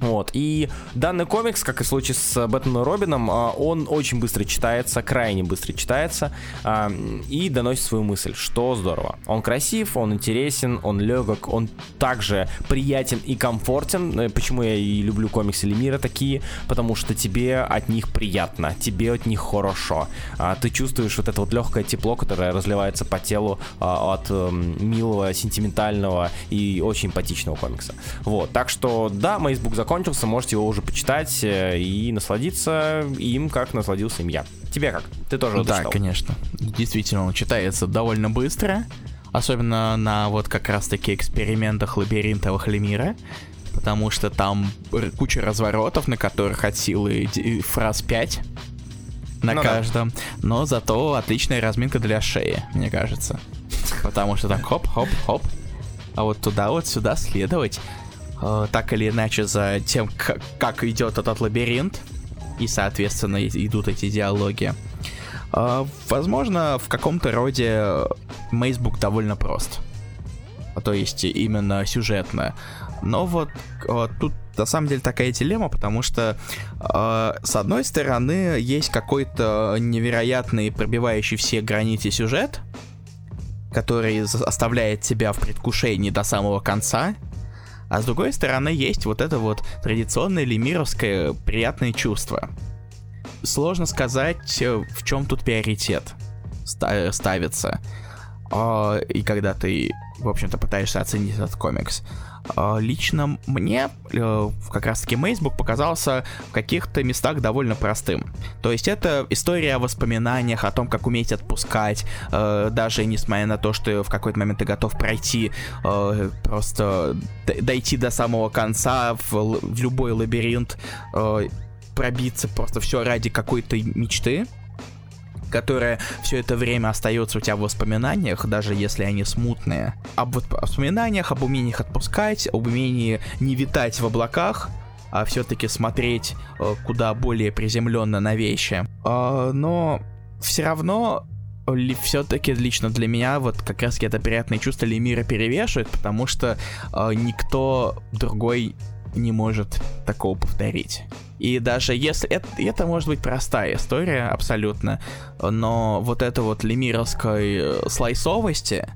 Вот. И данный комикс, как и в случае с Бэтменом и Робином, а, он очень быстро читается, крайне быстро читается а, и доносит свою мысль, что здорово. Он красив, он интересен, он легок, он также приятен и комфортен. Э, почему я и люблю комиксы Лемира такие? Потому что тебе от них приятно, тебе от них хорошо. А, ты чувствуешь вот это вот легкое тепло, которое разливается по телу от эм, милого, сентиментального и очень эмпатичного комикса. Вот. Так что, да, Мейсбук закончился закончился, можете его уже почитать э, и насладиться им, как насладился им я. Тебе как? Ты тоже Да, читал? конечно. Действительно, он читается довольно быстро. Особенно на вот как раз-таки экспериментах лабиринтовых Лемира. Потому что там куча разворотов, на которых от силы фраз 5 на ну каждом. Да. Но зато отличная разминка для шеи, мне кажется. Потому что так хоп-хоп-хоп. А вот туда вот сюда следовать э, так или иначе за тем, как, как идет этот лабиринт, и, соответственно, идут эти диалоги. Э, возможно, в каком-то роде Мейсбук довольно прост. То есть именно сюжетно. Но вот, вот тут на самом деле такая дилемма, потому что э, с одной стороны есть какой-то невероятный пробивающий все границы сюжет, который оставляет тебя в предвкушении до самого конца, а с другой стороны, есть вот это вот традиционное лемировское приятное чувство. Сложно сказать, э, в чем тут приоритет ставится. А, и когда ты, в общем-то, пытаешься оценить этот комикс. А, лично мне э, как раз-таки Мейсбук показался в каких-то местах довольно простым. То есть это история о воспоминаниях, о том, как уметь отпускать, э, даже несмотря на то, что в какой-то момент ты готов пройти, э, просто дойти до самого конца в, в любой лабиринт, пробиться просто все ради какой-то мечты которая все это время остается у тебя в воспоминаниях, даже если они смутные. Об воспоминаниях, об умениях отпускать, об умении не витать в облаках, а все-таки смотреть э, куда более приземленно на вещи. Э, но все равно все-таки лично для меня вот как раз это приятное чувство Лемира перевешивает, потому что э, никто другой не может такого повторить. И даже если это, это может быть простая история абсолютно, но вот это вот лемировской э, слайсовости,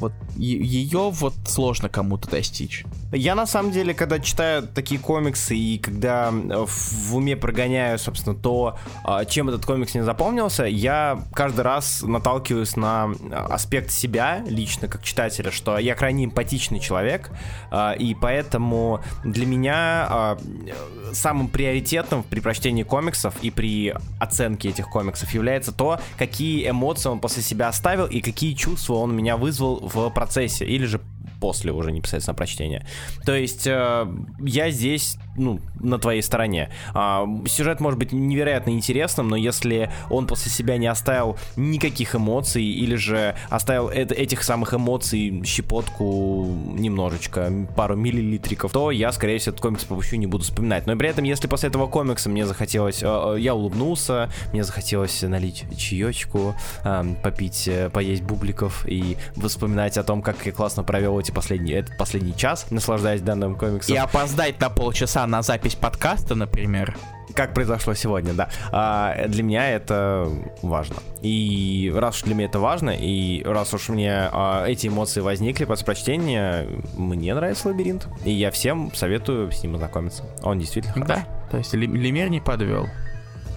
вот ее вот сложно кому-то достичь. Я на самом деле, когда читаю такие комиксы и когда э, в уме прогоняю, собственно, то, а, чем этот комикс не запомнился, я каждый раз наталкиваюсь на аспект себя лично, как читателя, что я крайне эмпатичный человек, и поэтому для меня самым приоритетным при прочтении комиксов и при оценке этих комиксов является то, какие эмоции он после себя оставил и какие чувства он меня вызвал в процессе или же после уже непосредственно прочтения. То есть э, я здесь, ну, на твоей стороне. А, сюжет может быть невероятно интересным, но если он после себя не оставил никаких эмоций или же оставил это, этих самых эмоций щепотку немножечко, пару миллилитриков, то я, скорее всего, этот комикс попущу не буду вспоминать. Но при этом, если после этого комикса мне захотелось, э, я улыбнулся, мне захотелось налить чаечку, э, попить, э, поесть бубликов и вспоминать о том, как я классно провел эти последние, этот последний час, наслаждаясь данным комиксом. И опоздать на полчаса на запись подкаста, например. Как произошло сегодня, да. А, для меня это важно. И раз уж для меня это важно, и раз уж мне а, эти эмоции возникли после прочтения, мне нравится лабиринт. И я всем советую с ним ознакомиться. Он действительно хорош. Да, то есть Лемер не подвел.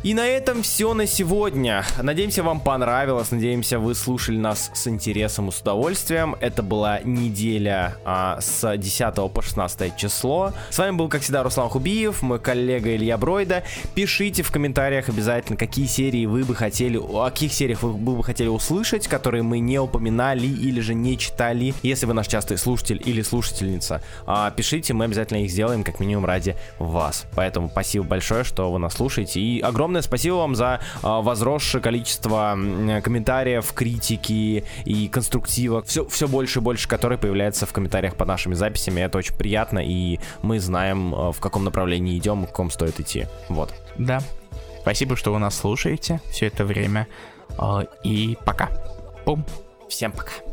И на этом все на сегодня. Надеемся, вам понравилось. Надеемся, вы слушали нас с интересом и с удовольствием. Это была неделя а, с 10 по 16 число. С вами был, как всегда, Руслан Хубиев, мой коллега Илья Бройда. Пишите в комментариях обязательно, какие серии вы бы хотели, о каких сериях вы, бы хотели услышать, которые мы не упоминали или же не читали. Если вы наш частый слушатель или слушательница, а, пишите, мы обязательно их сделаем, как минимум ради вас. Поэтому спасибо большое, что вы нас слушаете. И огромное огромное спасибо вам за э, возросшее количество комментариев, критики и конструктива. Все, все больше и больше, которые появляется в комментариях под нашими записями. Это очень приятно, и мы знаем, э, в каком направлении идем, в каком стоит идти. Вот. Да. Спасибо, что вы нас слушаете все это время. Э, и пока. Пум. Всем пока.